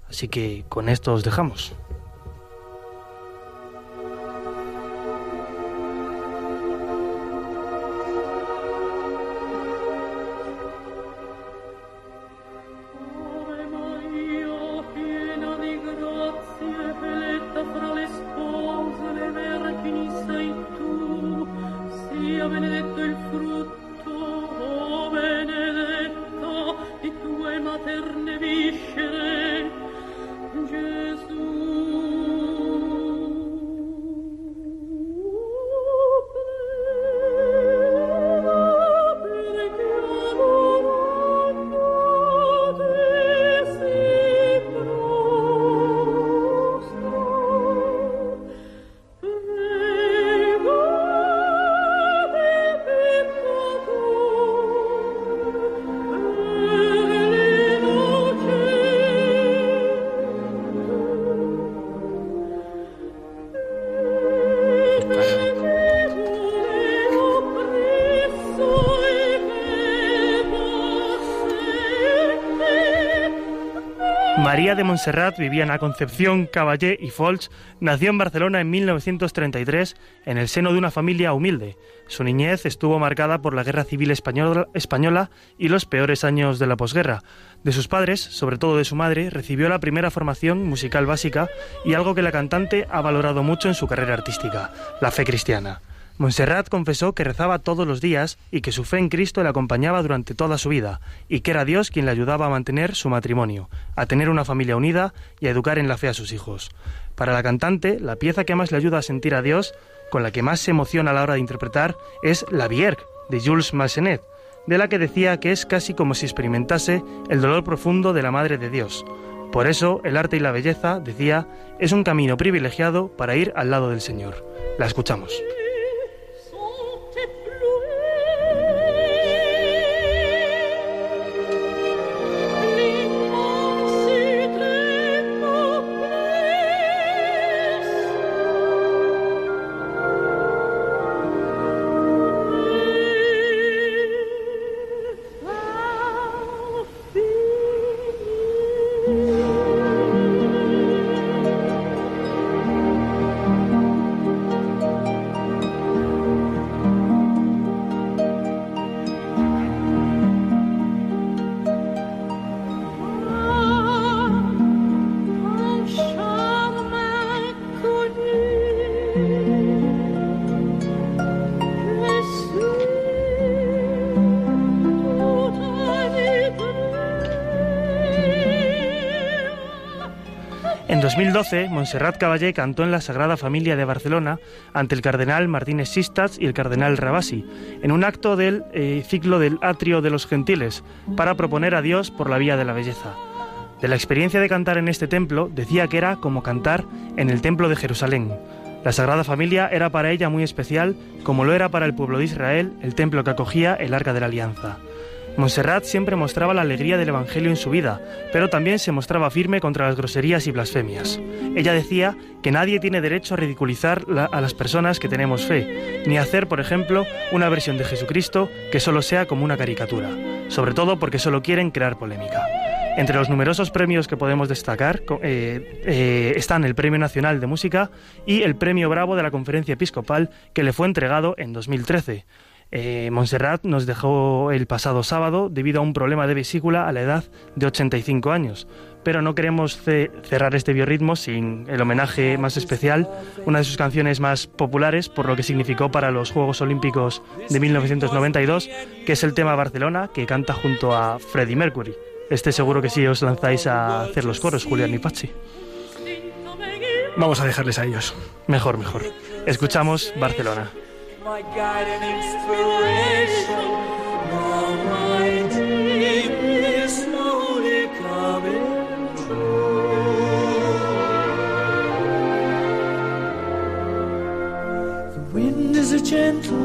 Así que con esto os dejamos. De Montserrat la Concepción, Caballé y Folch. Nació en Barcelona en 1933 en el seno de una familia humilde. Su niñez estuvo marcada por la Guerra Civil española y los peores años de la posguerra. De sus padres, sobre todo de su madre, recibió la primera formación musical básica y algo que la cantante ha valorado mucho en su carrera artística, la fe cristiana. Montserrat confesó que rezaba todos los días y que su fe en Cristo le acompañaba durante toda su vida, y que era Dios quien le ayudaba a mantener su matrimonio, a tener una familia unida y a educar en la fe a sus hijos. Para la cantante, la pieza que más le ayuda a sentir a Dios, con la que más se emociona a la hora de interpretar, es La Vierge, de Jules Massenet, de la que decía que es casi como si experimentase el dolor profundo de la Madre de Dios. Por eso, el arte y la belleza, decía, es un camino privilegiado para ir al lado del Señor. La escuchamos. 2012, Montserrat Caballé cantó en la Sagrada Familia de Barcelona ante el cardenal Martínez Sistas y el cardenal Rabasi, en un acto del eh, ciclo del Atrio de los Gentiles, para proponer a Dios por la vía de la belleza. De la experiencia de cantar en este templo, decía que era como cantar en el Templo de Jerusalén. La Sagrada Familia era para ella muy especial, como lo era para el pueblo de Israel el templo que acogía el Arca de la Alianza. Montserrat siempre mostraba la alegría del Evangelio en su vida, pero también se mostraba firme contra las groserías y blasfemias. Ella decía que nadie tiene derecho a ridiculizar a las personas que tenemos fe, ni hacer, por ejemplo, una versión de Jesucristo que solo sea como una caricatura, sobre todo porque solo quieren crear polémica. Entre los numerosos premios que podemos destacar eh, eh, están el Premio Nacional de Música y el Premio Bravo de la Conferencia Episcopal que le fue entregado en 2013. Eh, Montserrat nos dejó el pasado sábado debido a un problema de vesícula a la edad de 85 años. Pero no queremos ce- cerrar este biorritmo sin el homenaje más especial, una de sus canciones más populares por lo que significó para los Juegos Olímpicos de 1992, que es el tema Barcelona, que canta junto a Freddie Mercury. Este seguro que sí os lanzáis a hacer los coros, Julián y Pachi. Vamos a dejarles a ellos. Mejor, mejor. Escuchamos Barcelona. My guide and inspiration. Now my dream is slowly coming true. The wind is a gentle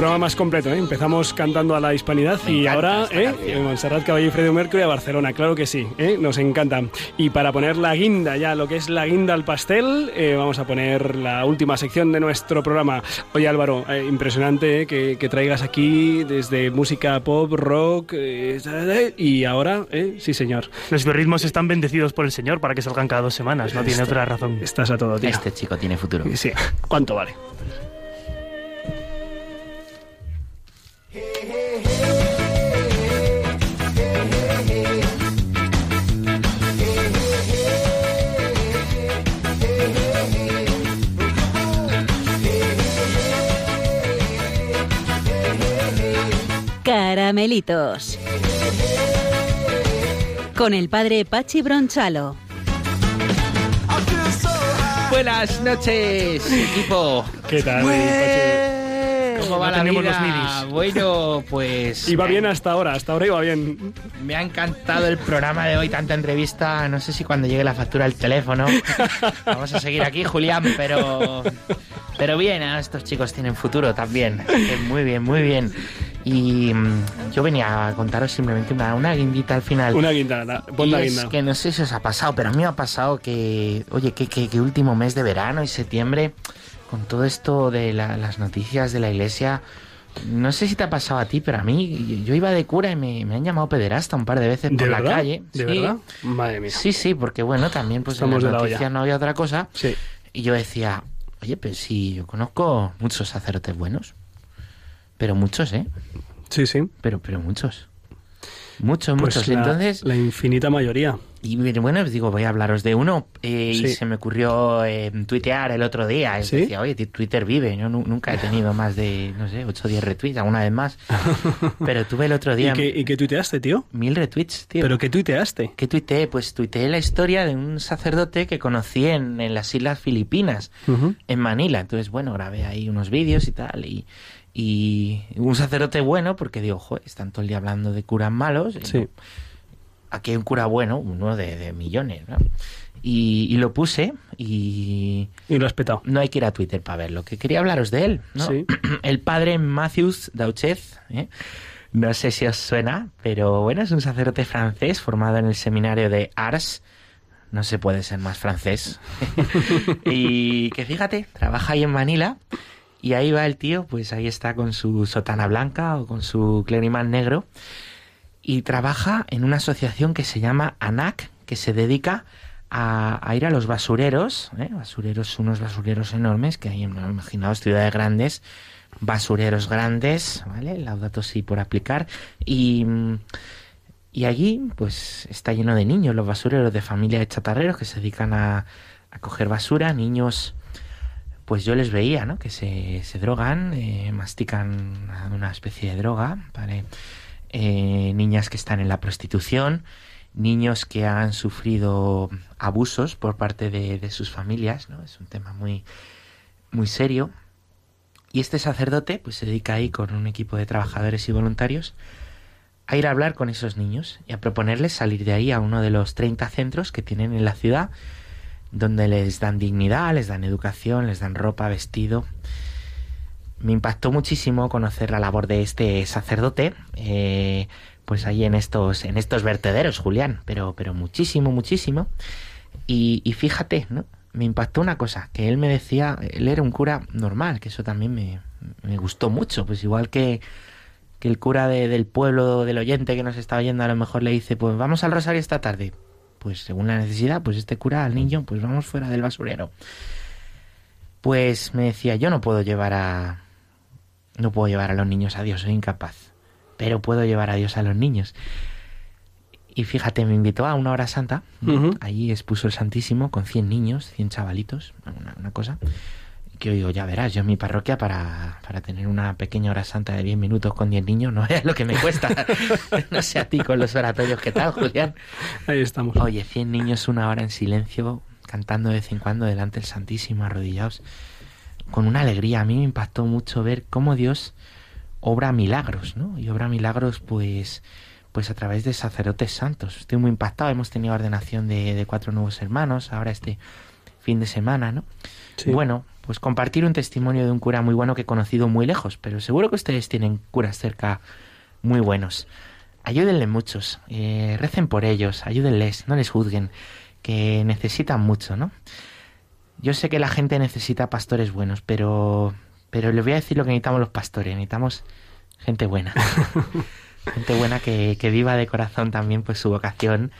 programa más completo, ¿eh? Empezamos cantando a la hispanidad y ahora, ¿eh? Montserrat Caballé y Freddie Mercury a Barcelona, claro que sí, ¿eh? Nos encanta. Y para poner la guinda ya, lo que es la guinda al pastel, eh, vamos a poner la última sección de nuestro programa. Oye Álvaro, eh, impresionante ¿eh? que, que traigas aquí desde música pop, rock eh, y ahora, ¿eh? sí señor. Los biorritmos están bendecidos por el Señor para que salgan cada dos semanas, no tiene otra razón. Estás a todo, tío. Este chico tiene futuro. Sí, ¿cuánto vale? Caramelitos. Con el padre Pachi Bronchalo. Buenas noches, equipo. ¿Qué tal? ¿Cómo va No la vida? los. Bueno, pues... Iba bien ha- hasta ahora, hasta ahora iba bien. Me ha encantado el programa de hoy, tanta entrevista. No sé si cuando llegue la factura del teléfono. Vamos a seguir aquí, Julián, pero. Pero bien, ¿eh? estos chicos tienen futuro también. Que muy bien, muy bien. Y mm, yo venía a contaros simplemente una, una guindita al final. Una guinda, la- Y la es guinda. que no sé si os ha pasado, pero a mí me ha pasado que, oye, que, que, que último mes de verano y septiembre, con todo esto de la- las noticias de la iglesia, no sé si te ha pasado a ti, pero a mí, yo iba de cura y me, me han llamado pederasta un par de veces ¿De por la calle. ¿De Sí. verdad? Madre mía. Sí, sí, porque bueno, también pues Estamos en las la noticias no había otra cosa. Sí. Y yo decía, oye, pues sí, yo conozco muchos sacerdotes buenos, pero muchos, ¿eh? Sí, sí. Pero, pero muchos. Muchos, Pues muchos. la- Entonces, La infinita mayoría. y bueno, os digo, voy a hablaros de uno eh, y Sí. se me ocurrió eh, tuitear el otro día. Es ¿Sí? decía, oye, Twitter vive. Yo nu- nunca he tenido más de, no sé, 8 o 10 retweets, alguna vez más. Pero tuve el otro día ¿Y qué, ¿Y qué tuiteaste, tío? mil retweets, tío. ¿Pero qué tuiteaste? ¿Qué tuiteé? Pues tuiteé la historia de un sacerdote que conocí en, en las Islas Filipinas, Ujú. en Manila. Entonces, bueno, grabé ahí unos vídeos y tal. Y, y un sacerdote bueno, porque digo, joder, están todo el día hablando de curas malos. Sí. no, aquí hay un cura bueno, uno de, de millones, ¿no? Y, y lo puse y... Y lo has petado. No hay que ir a Twitter para verlo, que quería hablaros de él, ¿no? Sí. El padre Matthews Dauchez, ¿eh? No sé si os suena, pero bueno, es un sacerdote francés formado en el seminario de Ars. No se puede ser más francés. y que fíjate, trabaja ahí en Manila y ahí va el tío, pues ahí está con su sotana blanca o con su clériman negro y trabaja en una asociación que se llama ANAC, que se dedica a, ir a los basureros, ¿eh? basureros, unos basureros enormes que hay en, imaginaos, ciudades grandes, basureros grandes, ¿vale? Laudato si por aplicar. Y, mm, y allí, pues, está lleno de niños, los basureros de familia de chatarreros que se dedican a, a coger basura, niños pues yo les veía, ¿no? Que se, se drogan, eh, mastican una especie de droga, ¿vale? Eh, niñas que están en la prostitución, niños que han sufrido abusos por parte de, de sus familias, ¿no? Es un tema muy, muy serio. Y este sacerdote, pues se dedica ahí con un equipo de trabajadores y voluntarios a ir a hablar con esos niños y a proponerles salir de ahí a uno de los 30 centros que tienen en la ciudad donde les dan dignidad, les dan educación, les dan ropa, vestido. Me impactó muchísimo conocer la labor de este sacerdote, eh, pues ahí en estos, en estos vertederos, Julián, pero, pero muchísimo, muchísimo. Y, y fíjate, ¿no? Me impactó una cosa, que él me decía, él era un cura normal, que eso también me, me gustó mucho, pues igual que, que el cura de- del pueblo, del oyente que nos está oyendo, a lo mejor le dice, pues vamos al rosario esta tarde. Pues según la necesidad, pues este cura al niño, pues vamos fuera del basurero. Pues me decía, yo no puedo llevar a... No puedo llevar a los niños a Dios, soy incapaz. Pero puedo llevar a Dios a los niños. Y fíjate, me invitó a una hora santa. Ujú. Allí expuso el Santísimo con 100 niños, 100 chavalitos, una, una cosa. Que digo, ya verás, yo en mi parroquia para, para tener una pequeña hora santa de 10 minutos con 10 niños no es lo que me cuesta. no sé a ti con los oratorios, ¿qué tal, Julián? Ahí estamos. Oye, 100 niños una hora en silencio, cantando de vez en cuando delante del Santísimo, arrodillados, con una alegría. A mí me impactó mucho ver cómo Dios obra milagros, ¿no? Y obra milagros, pues, pues a través de sacerdotes santos. Estoy muy impactado. Hemos tenido ordenación de, de cuatro nuevos hermanos ahora este fin de semana, ¿no? Sí. Bueno, pues compartir un testimonio de un cura muy bueno que he conocido muy lejos, pero seguro que ustedes tienen curas cerca muy buenos. Ayúdenle muchos, eh, recen por ellos, ayúdenles, no les juzguen, que necesitan mucho, ¿no? Yo sé que la gente necesita pastores buenos, pero, pero les voy a decir lo que necesitamos los pastores, necesitamos gente buena. gente buena que, que viva de corazón también pues su vocación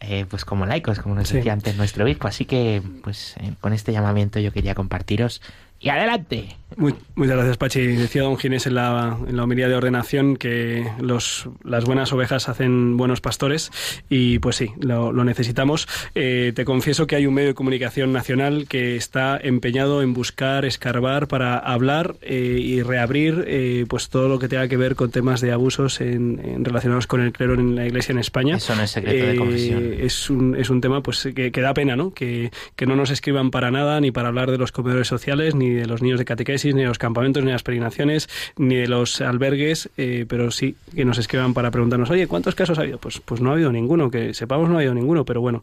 eh, pues como laicos, como nos Sí. decía antes nuestro obispo. Así que, pues eh, con este llamamiento yo quería compartiros. ¡Y adelante! Muy- muchas gracias, Pachi. Decía don Ginés en la, en la homilía de ordenación que los, las buenas ovejas hacen buenos pastores y pues sí, lo, lo necesitamos. Eh, te confieso que hay un medio de comunicación nacional que está empeñado en buscar, escarbar para hablar eh, y reabrir eh, pues todo lo que tenga que ver con temas de abusos en, en relacionados con el clero en la Iglesia en España. Eso no es secreto de Eh, confesión. es un, es un tema pues que, que da pena, ¿no? Que, que no nos escriban para nada, ni para hablar de los comedores sociales, ni de los niños de catequesis, ni de los campamentos, ni de las peregrinaciones, ni de los albergues, eh, pero sí que nos escriban para preguntarnos, oye, ¿cuántos casos ha habido? Pues, pues no ha habido ninguno, que sepamos no ha habido ninguno, pero bueno.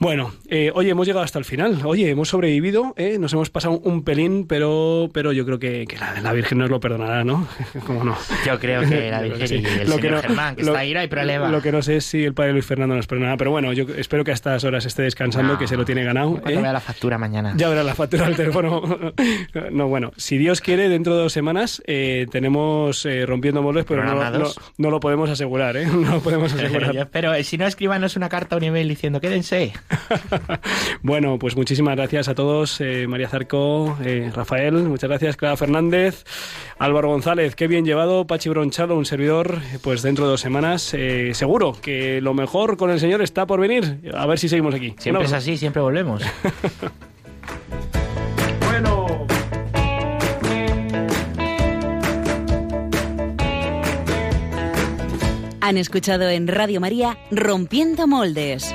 Bueno, eh, oye, hemos llegado hasta el final. Oye, hemos sobrevivido, ¿eh? nos hemos pasado un pelín, pero, pero yo creo que, que la, la Virgen nos lo perdonará, ¿no? ¿Cómo no? Yo creo que la Virgen y el señor Germán, que está ahí, no hay problema. Lo que no sé es si el padre Luis Fernando nos perdonará, pero bueno, yo espero que a estas horas esté descansando, No. que se lo tiene ganado. Cuando ¿eh? vea la factura mañana. Ya verás la factura del teléfono. no, bueno, si Dios quiere, dentro de dos semanas eh, tenemos eh, rompiendo moldes, pero no, lo podemos asegurar, ¿eh? No lo podemos asegurar. Eh, si no, escríbanos una carta o un email diciendo quédense. Bueno, pues muchísimas gracias a todos, eh, María Zarco, eh, Rafael, muchas gracias, Clara Fernández, Álvaro González, qué bien llevado, Pachi Bronchalo, un servidor, eh, pues dentro de dos semanas, eh, seguro que lo mejor con el Señor está por venir, a ver si seguimos aquí. Siempre es así, siempre volvemos. Bueno. Han escuchado en Radio María Rompiendo Moldes,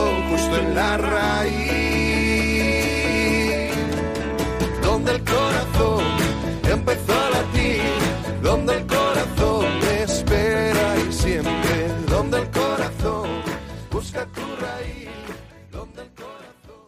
en la raíz. Donde el corazón empezó a latir, donde el corazón espera y siempre, donde el corazón busca tu